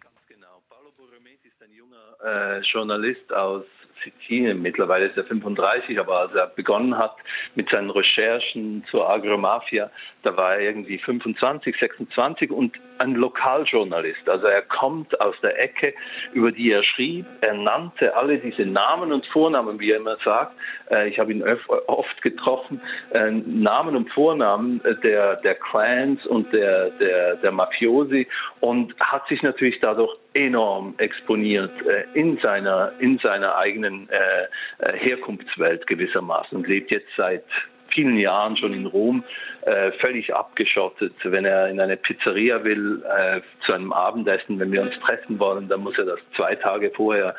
Ganz genau. Paolo Barometti ist ein junger äh, Journalist aus Sizilien. Mittlerweile ist er 35, aber als er begonnen hat mit seinen Recherchen zur Agromafia, da war er irgendwie 25, 26 und ein Lokaljournalist. Also er kommt aus der Ecke, über die er schrieb. Er nannte alle diese Namen und Vornamen, wie er immer sagt. Äh, ich habe ihn oft getroffen. Äh, Namen und Vornamen der, der Clans und der, der, der Mafiosi und hat sich natürlich dadurch enorm exponiert äh, in seiner, in seiner eigenen Herkunftswelt gewissermaßen und lebt jetzt seit vielen Jahren schon in Rom äh, völlig abgeschottet. Wenn er in eine Pizzeria will, äh, zu einem Abendessen, wenn wir uns treffen wollen, dann muss er das zwei Tage vorher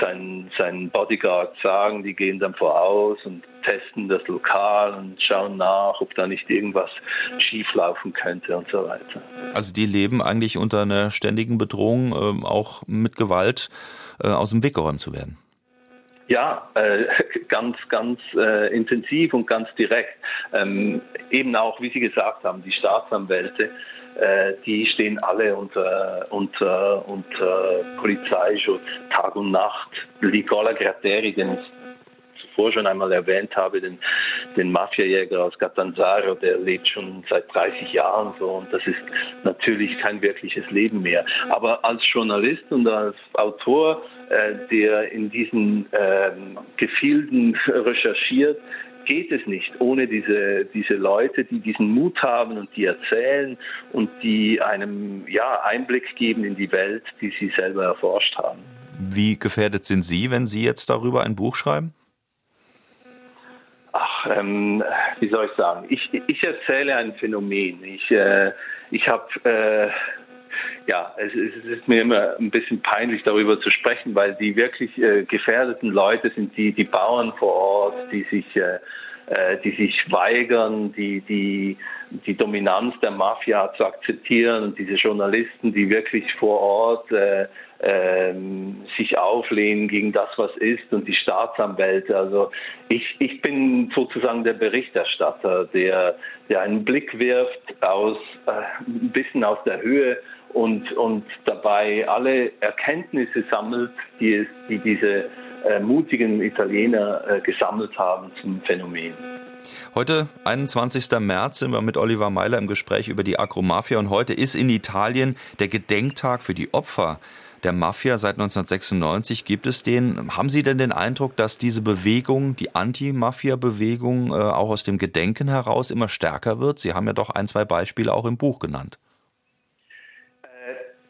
seinen, seinen Bodyguard sagen. Die gehen dann voraus und testen das Lokal und schauen nach, ob da nicht irgendwas schieflaufen könnte und so weiter. Also die leben eigentlich unter einer ständigen Bedrohung, äh, auch mit Gewalt äh, aus dem Weg geräumt zu werden. Ja, äh, [laughs] ganz, ganz äh, intensiv und ganz direkt. Ähm, eben auch, wie Sie gesagt haben, die Staatsanwälte, äh, die stehen alle unter, unter, unter Polizeischutz Tag und Nacht. Nicola Gratteri, den zuvor schon einmal erwähnt habe, den, den Mafiajäger aus Catanzaro, der lebt schon seit 30 Jahren so und das ist natürlich kein wirkliches Leben mehr. Aber als Journalist und als Autor, äh, der in diesen äh, Gefilden [laughs] recherchiert, geht es nicht ohne diese, diese Leute, die diesen Mut haben und die erzählen und die einem ja, Einblick geben in die Welt, die sie selber erforscht haben. Wie gefährdet sind Sie, wenn Sie jetzt darüber ein Buch schreiben? Ach, ähm, wie soll ich sagen? Ich, ich erzähle ein Phänomen. Ich, äh, ich habe, äh, ja, es, es, ist mir immer ein bisschen peinlich, darüber zu sprechen, weil die wirklich äh, gefährdeten Leute sind die, die Bauern vor Ort, die sich äh, äh, die sich weigern, die, die, die Dominanz der Mafia zu akzeptieren und diese Journalisten, die wirklich vor Ort äh, äh, sich auflehnen gegen das, was ist und die Staatsanwälte. Also ich, ich bin sozusagen der Berichterstatter, der, der einen Blick wirft aus äh, ein bisschen aus der Höhe und, und dabei alle Erkenntnisse sammelt, die, es, die diese äh, mutigen Italiener äh, gesammelt haben zum Phänomen. Heute, 21. März, sind wir mit Oliver Meiler im Gespräch über die Agromafia und heute ist in Italien der Gedenktag für die Opfer der Mafia seit 1996. Gibt es den? Haben Sie denn den Eindruck, dass diese Bewegung, die Anti-Mafia-Bewegung, äh, auch aus dem Gedenken heraus immer stärker wird? Sie haben ja doch ein, zwei Beispiele auch im Buch genannt.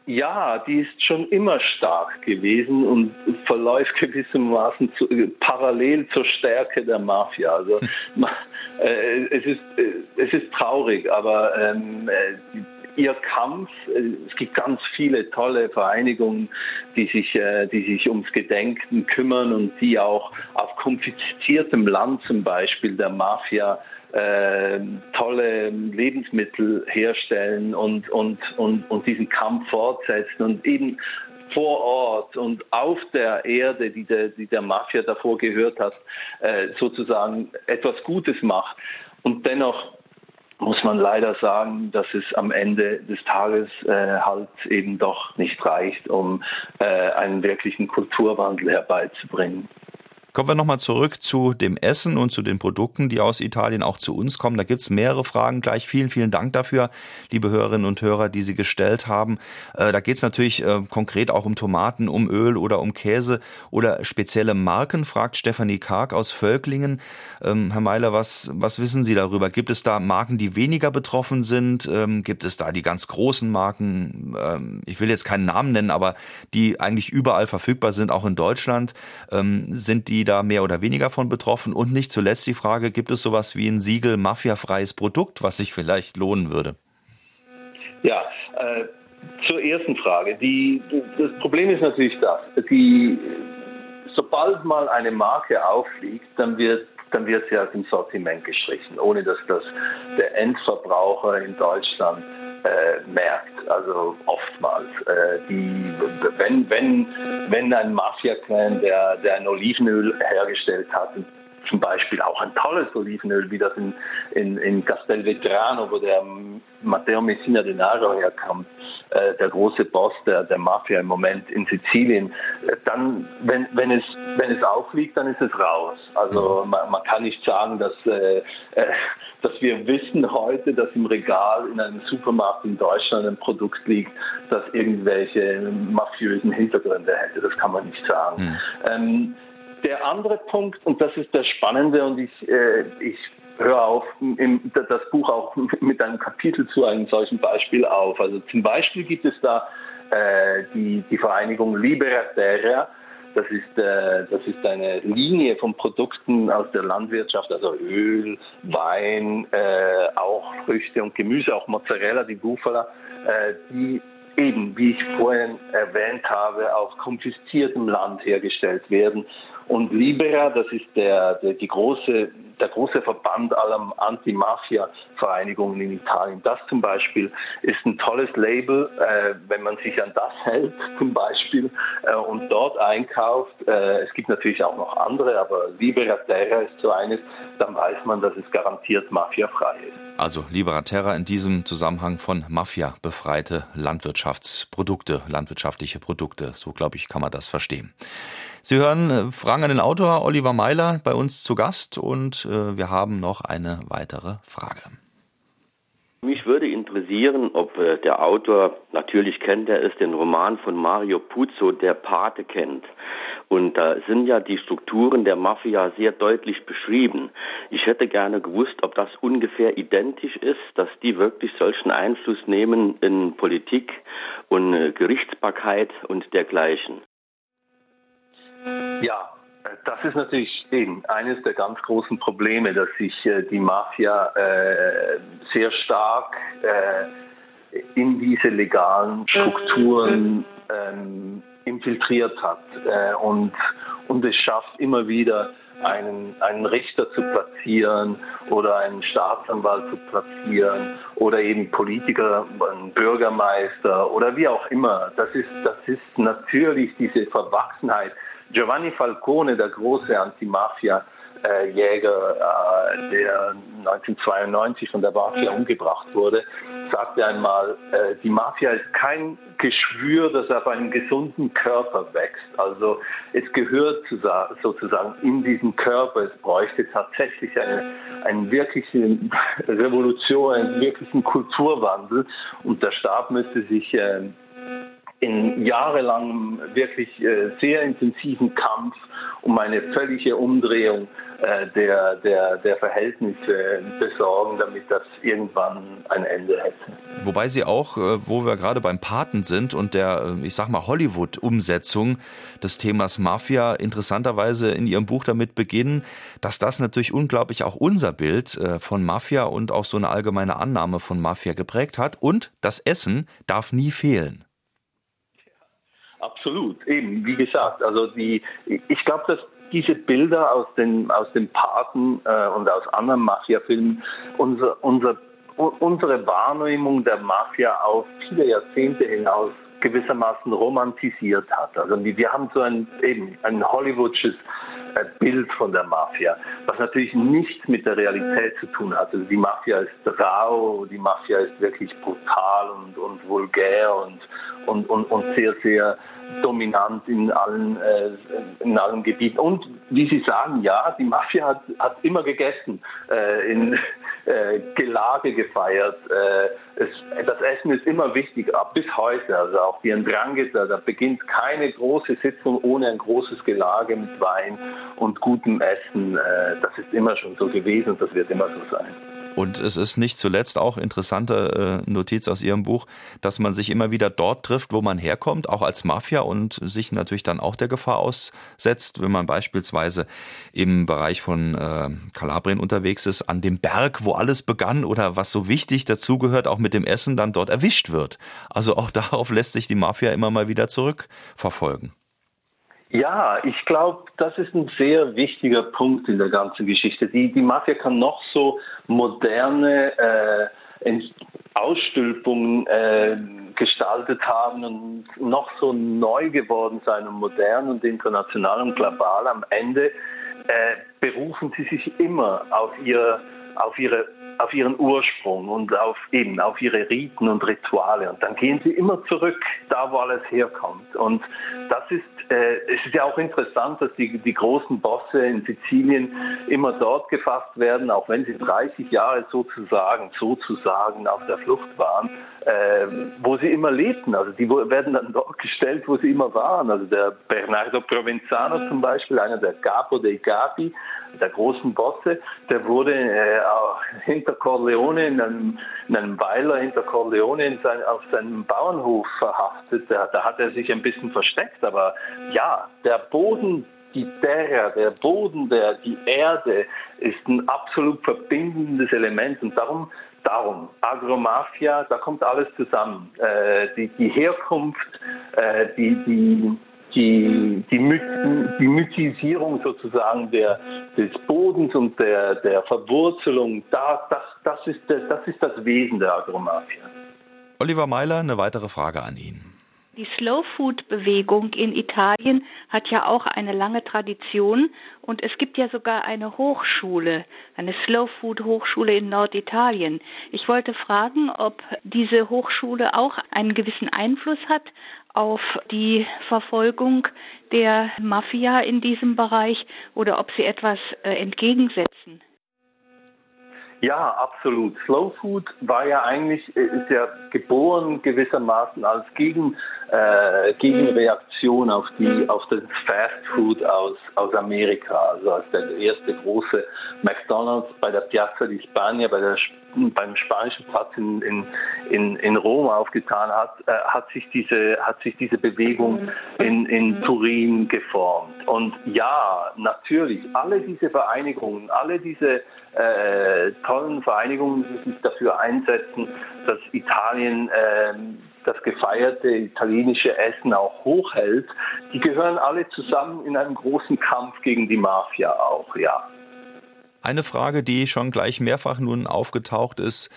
Ja, die ist schon immer stark gewesen und verläuft [laughs] gewissermaßen zu, äh, parallel zur Stärke der Mafia. Also [laughs] äh, es, ist, äh, es ist traurig, aber ähm, äh, ihr Kampf, äh, es gibt ganz viele tolle Vereinigungen, die sich, äh, die sich ums Gedenken kümmern und die auch auf konfisziertem Land zum Beispiel der Mafia äh, tolle Lebensmittel herstellen und, und, und, und diesen Kampf fortsetzen und eben vor Ort und auf der Erde, die der, die der Mafia davor gehört hat, äh, sozusagen etwas Gutes macht. Und dennoch muss man leider sagen, dass es am Ende des Tages äh, halt eben doch nicht reicht, um äh, einen wirklichen Kulturwandel herbeizubringen. Kommen wir nochmal zurück zu dem Essen und zu den Produkten, die aus Italien auch zu uns kommen. Da gibt es mehrere Fragen gleich. Vielen, vielen Dank dafür, liebe Hörerinnen und Hörer, die Sie gestellt haben. Äh, da geht es natürlich äh, konkret auch um Tomaten, um Öl oder um Käse oder spezielle Marken, fragt Stefanie Karg aus Völklingen. Ähm, Herr Meiler, was, was wissen Sie darüber? Gibt es da Marken, die weniger betroffen sind? Ähm, gibt es da die ganz großen Marken? Ähm, ich will jetzt keinen Namen nennen, aber die eigentlich überall verfügbar sind, auch in Deutschland. Ähm, sind die da mehr oder weniger von betroffen? Und nicht zuletzt die Frage, gibt es sowas wie ein Siegel mafiafreies Produkt, was sich vielleicht lohnen würde? Ja, äh, zur ersten Frage. Die, das Problem ist natürlich das, die, sobald mal eine Marke auffliegt, dann wird dann wird sie aus dem Sortiment gestrichen, ohne dass das der Endverbraucher in Deutschland äh, merkt. Also oftmals. Äh, die, wenn, wenn, wenn ein Mafia-Clan, der, der ein Olivenöl hergestellt hat, zum Beispiel auch ein tolles Olivenöl, wie das in, in, in Castelvetrano, wo der Matteo Messina Denaro herkommt, der große Boss der, der Mafia im Moment in Sizilien, äh, dann, wenn, wenn, es, wenn es aufliegt, dann ist es raus. Also man, man kann nicht sagen, dass, äh, äh, dass wir wissen heute, dass im Regal in einem Supermarkt in Deutschland ein Produkt liegt, das irgendwelche mafiösen Hintergründe hätte. Das kann man nicht sagen. Mhm. Ähm, der andere Punkt, und das ist der spannende, und ich, äh, ich höre auf, im, das Buch auch mit einem Kapitel zu einem solchen Beispiel auf. Also zum Beispiel gibt es da äh, die, die Vereinigung Libera Terra. Das ist, äh, das ist eine Linie von Produkten aus der Landwirtschaft, also Öl, Wein, äh, auch Früchte und Gemüse, auch Mozzarella, die Bufala, äh, die eben, wie ich vorhin erwähnt habe, auf konfisziertem Land hergestellt werden und Libera, das ist der, der, die große, der große Verband aller Anti-Mafia-Vereinigungen in Italien. Das zum Beispiel ist ein tolles Label, äh, wenn man sich an das hält [laughs] zum Beispiel äh, und dort einkauft. Äh, es gibt natürlich auch noch andere, aber Libera Terra ist so eines, dann weiß man, dass es garantiert mafiafrei ist. Also Libera Terra in diesem Zusammenhang von Mafia befreite Landwirtschaftsprodukte, landwirtschaftliche Produkte. So glaube ich, kann man das verstehen. Sie hören äh, Fragen an den Autor Oliver Meiler bei uns zu Gast und äh, wir haben noch eine weitere Frage. Mich würde interessieren, ob äh, der Autor, natürlich kennt er es, den Roman von Mario Puzo, Der Pate kennt. Und da sind ja die Strukturen der Mafia sehr deutlich beschrieben. Ich hätte gerne gewusst, ob das ungefähr identisch ist, dass die wirklich solchen Einfluss nehmen in Politik und äh, Gerichtsbarkeit und dergleichen. Ja, das ist natürlich eben eines der ganz großen Probleme, dass sich äh, die Mafia äh, sehr stark äh, in diese legalen Strukturen ähm, infiltriert hat äh, und, und es schafft immer wieder einen, einen Richter zu platzieren oder einen Staatsanwalt zu platzieren oder eben Politiker, einen Bürgermeister oder wie auch immer. Das ist, das ist natürlich diese Verwachsenheit Giovanni Falcone, der große Anti-Mafia-Jäger, äh, der 1992 von der Mafia umgebracht wurde, sagte einmal, äh, die Mafia ist kein Geschwür, das auf einem gesunden Körper wächst. Also es gehört sozusagen in diesen Körper. Es bräuchte tatsächlich eine, eine wirkliche Revolution, einen wirklichen Kulturwandel. Und der Staat müsste sich äh, in jahrelangem, wirklich äh, sehr intensiven Kampf um eine völlige Umdrehung äh, der, der, der Verhältnisse besorgen, damit das irgendwann ein Ende hätte. Wobei Sie auch, äh, wo wir gerade beim Paten sind und der, ich sag mal, Hollywood-Umsetzung des Themas Mafia interessanterweise in Ihrem Buch damit beginnen, dass das natürlich unglaublich auch unser Bild von Mafia und auch so eine allgemeine Annahme von Mafia geprägt hat. Und das Essen darf nie fehlen. Absolut, eben, wie gesagt, also die, ich glaube, dass diese Bilder aus den, aus den Paten äh, und aus anderen Mafia-Filmen unser, unser, unsere Wahrnehmung der Mafia auf viele Jahrzehnte hinaus gewissermaßen romantisiert hat. Also wir haben so ein, eben ein Hollywoodsches äh, Bild von der Mafia, was natürlich nichts mit der Realität zu tun hat. Also die Mafia ist rau, die Mafia ist wirklich brutal und, und vulgär und, und, und, und sehr, sehr dominant in allen, äh, in allen Gebieten. Und wie Sie sagen, ja, die Mafia hat, hat immer gegessen, äh, in äh, Gelage gefeiert. Äh, es, das Essen ist immer wichtig, bis heute. Also auch die Ndrangheta, da beginnt keine große Sitzung ohne ein großes Gelage mit Wein und gutem Essen. Äh, das ist immer schon so gewesen und das wird immer so sein. Und es ist nicht zuletzt auch interessante äh, Notiz aus Ihrem Buch, dass man sich immer wieder dort trifft, wo man herkommt, auch als Mafia und sich natürlich dann auch der Gefahr aussetzt, wenn man beispielsweise im Bereich von äh, Kalabrien unterwegs ist, an dem Berg, wo alles begann oder was so wichtig dazugehört, auch mit dem Essen dann dort erwischt wird. Also auch [laughs] darauf lässt sich die Mafia immer mal wieder zurückverfolgen. Ja, ich glaube, das ist ein sehr wichtiger Punkt in der ganzen Geschichte. Die, die Mafia kann noch so moderne äh, Ausstülpungen äh, gestaltet haben und noch so neu geworden sein und modern und international und global. Am Ende äh, berufen sie sich immer auf ihr auf ihre auf ihren Ursprung und auf eben auf ihre Riten und Rituale. Und dann gehen sie immer zurück da wo alles herkommt. Und das ist äh, es ist ja auch interessant, dass die, die großen Bosse in Sizilien immer dort gefasst werden, auch wenn sie 30 Jahre sozusagen, sozusagen auf der Flucht waren, äh, wo sie immer lebten. Also die werden dann dort gestellt, wo sie immer waren. Also der Bernardo Provenzano zum Beispiel, einer der Capo dei Capi, der großen Bosse, der wurde äh, hinter Corleone, in einem, in einem Weiler hinter Corleone sein, auf seinem Bauernhof verhaftet. Da, da hat er sich ein bisschen versteckt, aber ja, der Boden die Terra, der Boden, der, die Erde ist ein absolut verbindendes Element und darum, darum, Agromafia, da kommt alles zusammen. Äh, die, die Herkunft, äh, die, die, die, die, My die Mythisierung sozusagen der, des Bodens und der, der Verwurzelung, da, das, das, ist, das ist das Wesen der Agromafia. Oliver Meiler, eine weitere Frage an ihn. Die Slow Food Bewegung in Italien hat ja auch eine lange Tradition und es gibt ja sogar eine Hochschule, eine Slow Food Hochschule in Norditalien. Ich wollte fragen, ob diese Hochschule auch einen gewissen Einfluss hat auf die Verfolgung der Mafia in diesem Bereich oder ob sie etwas äh, entgegensetzen. Ja, absolut. Slow Food war ja eigentlich, äh, ist ja geboren gewissermaßen als Gegen, äh, Gegenreaktion auf die, auf das Fast Food aus, aus Amerika. Also als der erste große McDonalds bei der Piazza di Spagna, bei der beim spanischen Platz in, in, in, in Rom aufgetan hat, äh, hat, sich diese, hat sich diese Bewegung in, in Turin geformt. Und ja, natürlich, alle diese Vereinigungen, alle diese äh, tollen Vereinigungen, die sich dafür einsetzen, dass Italien äh, das gefeierte italienische Essen auch hochhält, die gehören alle zusammen in einem großen Kampf gegen die Mafia auch, ja. Eine Frage, die schon gleich mehrfach nun aufgetaucht ist,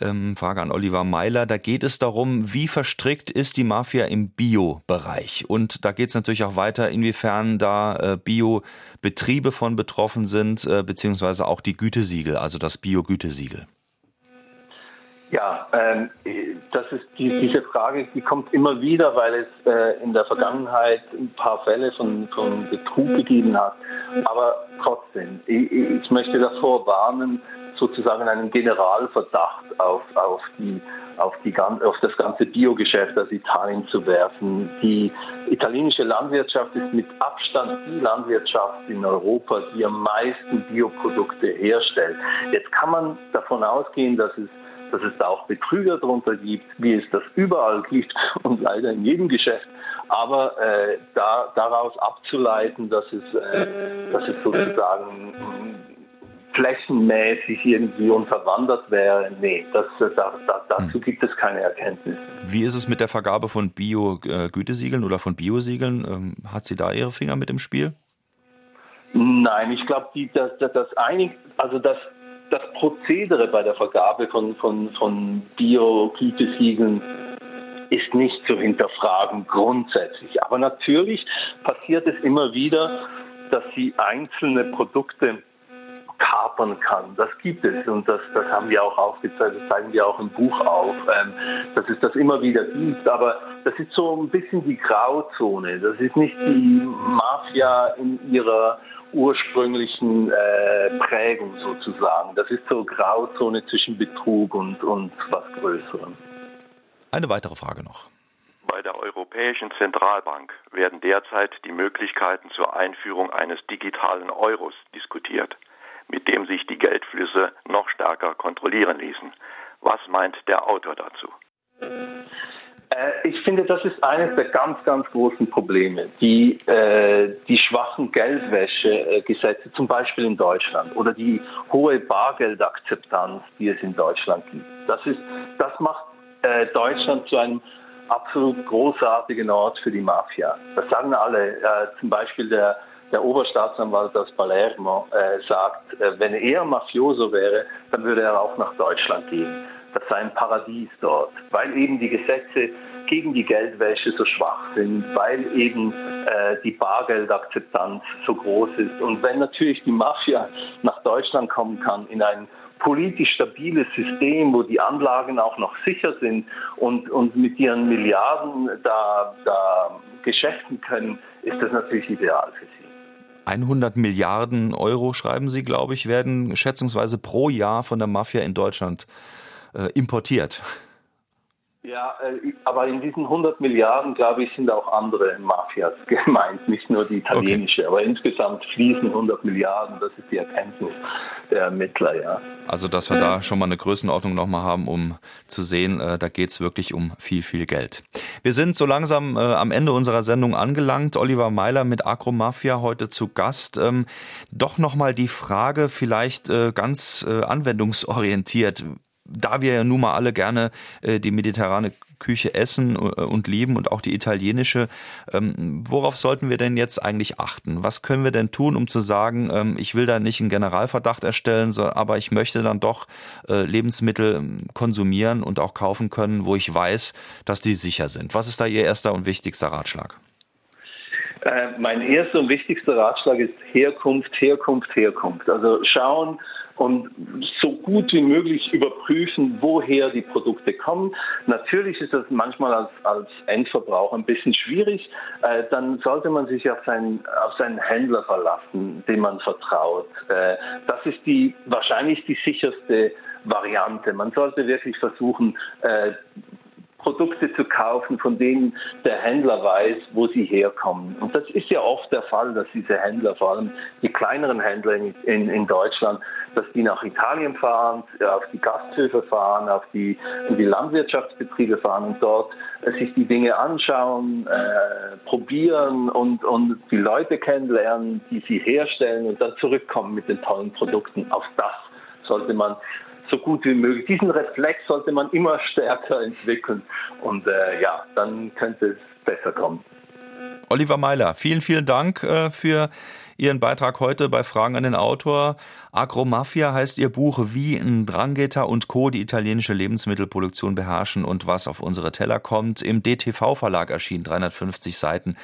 ähm, Frage an Oliver Meiler. Da geht es darum, wie verstrickt ist die Mafia im Bio-Bereich? Und da geht es natürlich auch weiter, inwiefern da äh, Bio-Betriebe von betroffen sind, äh, beziehungsweise auch die Gütesiegel, also das Bio-Gütesiegel. Ja, ähm, das ist die, diese Frage, die kommt immer wieder, weil es äh, in der Vergangenheit ein paar Fälle von, von Betrug gegeben hat. Aber trotzdem, ich, ich möchte davor warnen, sozusagen einen Generalverdacht auf, auf die auf, die, auf das ganze Biogeschäft aus Italien zu werfen. Die italienische Landwirtschaft ist mit Abstand die Landwirtschaft in Europa, die am meisten Bioprodukte herstellt. Jetzt kann man davon ausgehen, dass es dass es da auch Betrüger darunter gibt, wie es das überall gibt [laughs] und leider in jedem Geschäft. Aber äh, da, daraus abzuleiten, dass es, äh, dass es sozusagen flächenmäßig irgendwie unterwandert wäre, nee, das, da, da, dazu gibt es keine Erkenntnisse. Wie ist es mit der Vergabe von Bio-Gütesiegeln oder von Biosiegeln? Ähm, hat sie da ihre Finger mit im Spiel? Nein, ich glaube, das, das, das einig, also das das Prozedere bei der Vergabe von, von, von Bio-Gütesiegeln ist nicht zu hinterfragen grundsätzlich. Aber natürlich passiert es immer wieder, dass sie einzelne Produkte kapern kann. Das gibt es und das, das haben wir auch aufgezeigt, das zeigen wir auch im Buch auf, ähm, dass es das immer wieder gibt. Aber das ist so ein bisschen die Grauzone. Das ist nicht die Mafia in ihrer ursprünglichen äh, Prägung sozusagen. Das ist so Grauzone zwischen Betrug und, und was Größerem. Eine weitere Frage noch. Bei der Europäischen Zentralbank werden derzeit die Möglichkeiten zur Einführung eines digitalen Euros diskutiert, mit dem sich die Geldflüsse noch stärker kontrollieren ließen. Was meint der Autor dazu? Äh, ich finde, das ist eines der ganz, ganz großen Probleme. Die, äh, die schwachen Geldwäschegesetze, zum Beispiel in Deutschland, oder die hohe Bargeldakzeptanz, die es in Deutschland gibt. Das, ist, das macht äh, Deutschland zu einem absolut großartigen Ort für die Mafia. Das sagen alle. Äh, zum Beispiel der, der Oberstaatsanwalt aus Palermo äh, sagt, äh, wenn er Mafioso wäre, dann würde er auch nach Deutschland gehen das sei ein Paradies dort, weil eben die Gesetze gegen die Geldwäsche so schwach sind, weil eben äh, die Bargeldakzeptanz so groß ist. Und wenn natürlich die Mafia nach Deutschland kommen kann in ein politisch stabiles System, wo die Anlagen auch noch sicher sind und, und mit ihren Milliarden da, da geschäften können, ist das natürlich ideal für sie. 100 Milliarden Euro, schreiben Sie, glaube ich, werden schätzungsweise pro Jahr von der Mafia in Deutschland äh, importiert. Ja, äh, aber in diesen 100 Milliarden, glaube ich, sind auch andere Mafias [laughs] gemeint, nicht nur die italienische. Okay. Aber insgesamt fließen 100 Milliarden, das ist die Erkenntnis der Ermittler, ja. Also, dass wir da schon mal eine Größenordnung nochmal haben, um zu sehen, äh, da geht es wirklich um viel, viel Geld. Wir sind so langsam äh, am Ende unserer Sendung angelangt. Oliver Meiler mit Agromafia heute zu Gast. Ähm, doch nochmal die Frage, vielleicht ganz anwendungsorientiert da wir ja nun mal alle gerne äh, die mediterrane Küche essen äh, und lieben und auch die italienische, ähm, worauf sollten wir denn jetzt eigentlich achten? Was können wir denn tun, um zu sagen, ähm, ich will da nicht einen Generalverdacht erstellen, so, aber ich möchte dann doch äh, Lebensmittel ähm, konsumieren und auch kaufen können, wo ich weiß, dass die sicher sind? Was ist da Ihr erster und wichtigster Ratschlag? Äh, mein erster und wichtigster Ratschlag ist Herkunft, Herkunft, Herkunft. Also schauen, und so gut wie möglich überprüfen, woher die Produkte kommen. Natürlich ist das manchmal als, als Endverbraucher ein bisschen schwierig. Äh, dann sollte man sich auf seinen, auf seinen Händler verlassen, dem man vertraut. Äh, das ist die wahrscheinlich die sicherste Variante. Man sollte wirklich versuchen, äh, Produkte zu kaufen, von denen der Händler weiß, wo sie herkommen. Und das ist ja oft der Fall, dass diese Händler, vor allem die kleineren Händler in, in, in Deutschland, dass die nach Italien fahren, auf die Gasthöfe fahren, auf die, die Landwirtschaftsbetriebe fahren und dort äh, sich die Dinge anschauen, äh, probieren und, und die Leute kennenlernen, die sie herstellen und dann zurückkommen mit den tollen Produkten. Auf das sollte man so gut wie möglich. Diesen Reflex sollte man immer stärker entwickeln und äh, ja, dann könnte es besser kommen. Oliver Meiler, vielen, vielen Dank äh, für Ihren Beitrag heute bei Fragen an den Autor. Agromafia heißt Ihr Buch, wie ein Drangheta und Co. die italienische Lebensmittelproduktion beherrschen und was auf unsere Teller kommt. Im DTV-Verlag erschienen 350 Seiten.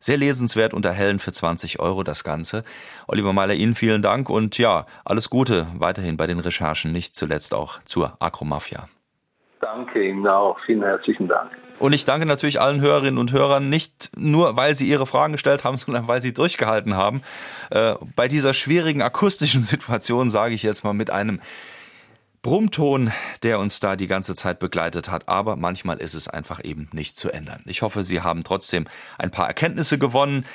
Sehr lesenswert unter Hellen für 20 Euro das Ganze. Oliver Meiler, Ihnen vielen Dank und ja, alles Gute weiterhin bei den Recherchen, nicht zuletzt auch zur Akromafia. Danke Ihnen auch. Vielen herzlichen Dank. Und ich danke natürlich allen Hörerinnen und Hörern, nicht nur, weil sie ihre Fragen gestellt haben, [laughs] sondern weil sie durchgehalten haben. Äh, bei dieser schwierigen akustischen [laughs] Situation sage ich jetzt mal mit einem Brummton, der uns da die ganze Zeit begleitet hat. Aber manchmal ist es einfach eben nicht zu ändern. Ich hoffe, Sie haben trotzdem ein paar Erkenntnisse gewonnen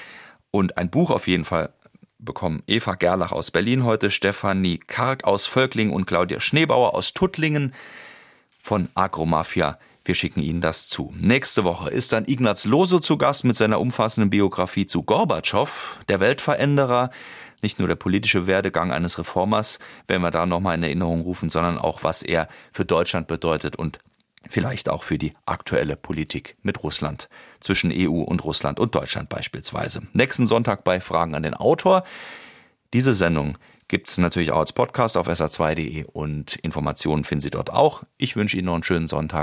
und ein Buch auf jeden Fall bekommen. Eva Gerlach aus Berlin heute, Stefanie Karg aus Völkling und Claudia Schneebauer aus Tuttlingen von Agromafia. Wir schicken Ihnen das zu. Nächste Woche ist dann Ignaz Lose zu Gast mit seiner umfassenden Biografie zu Gorbatschow, der Weltveränderer nicht nur der politische Werdegang eines Reformers, wenn wir da nochmal in Erinnerung rufen, sondern auch, was er für Deutschland bedeutet und vielleicht auch für die aktuelle Politik mit Russland, zwischen EU und Russland und Deutschland beispielsweise. Nächsten Sonntag bei Fragen an den Autor. Diese Sendung gibt es natürlich auch als Podcast auf sr2.de und Informationen finden Sie dort auch. Ich wünsche Ihnen noch einen schönen Sonntag.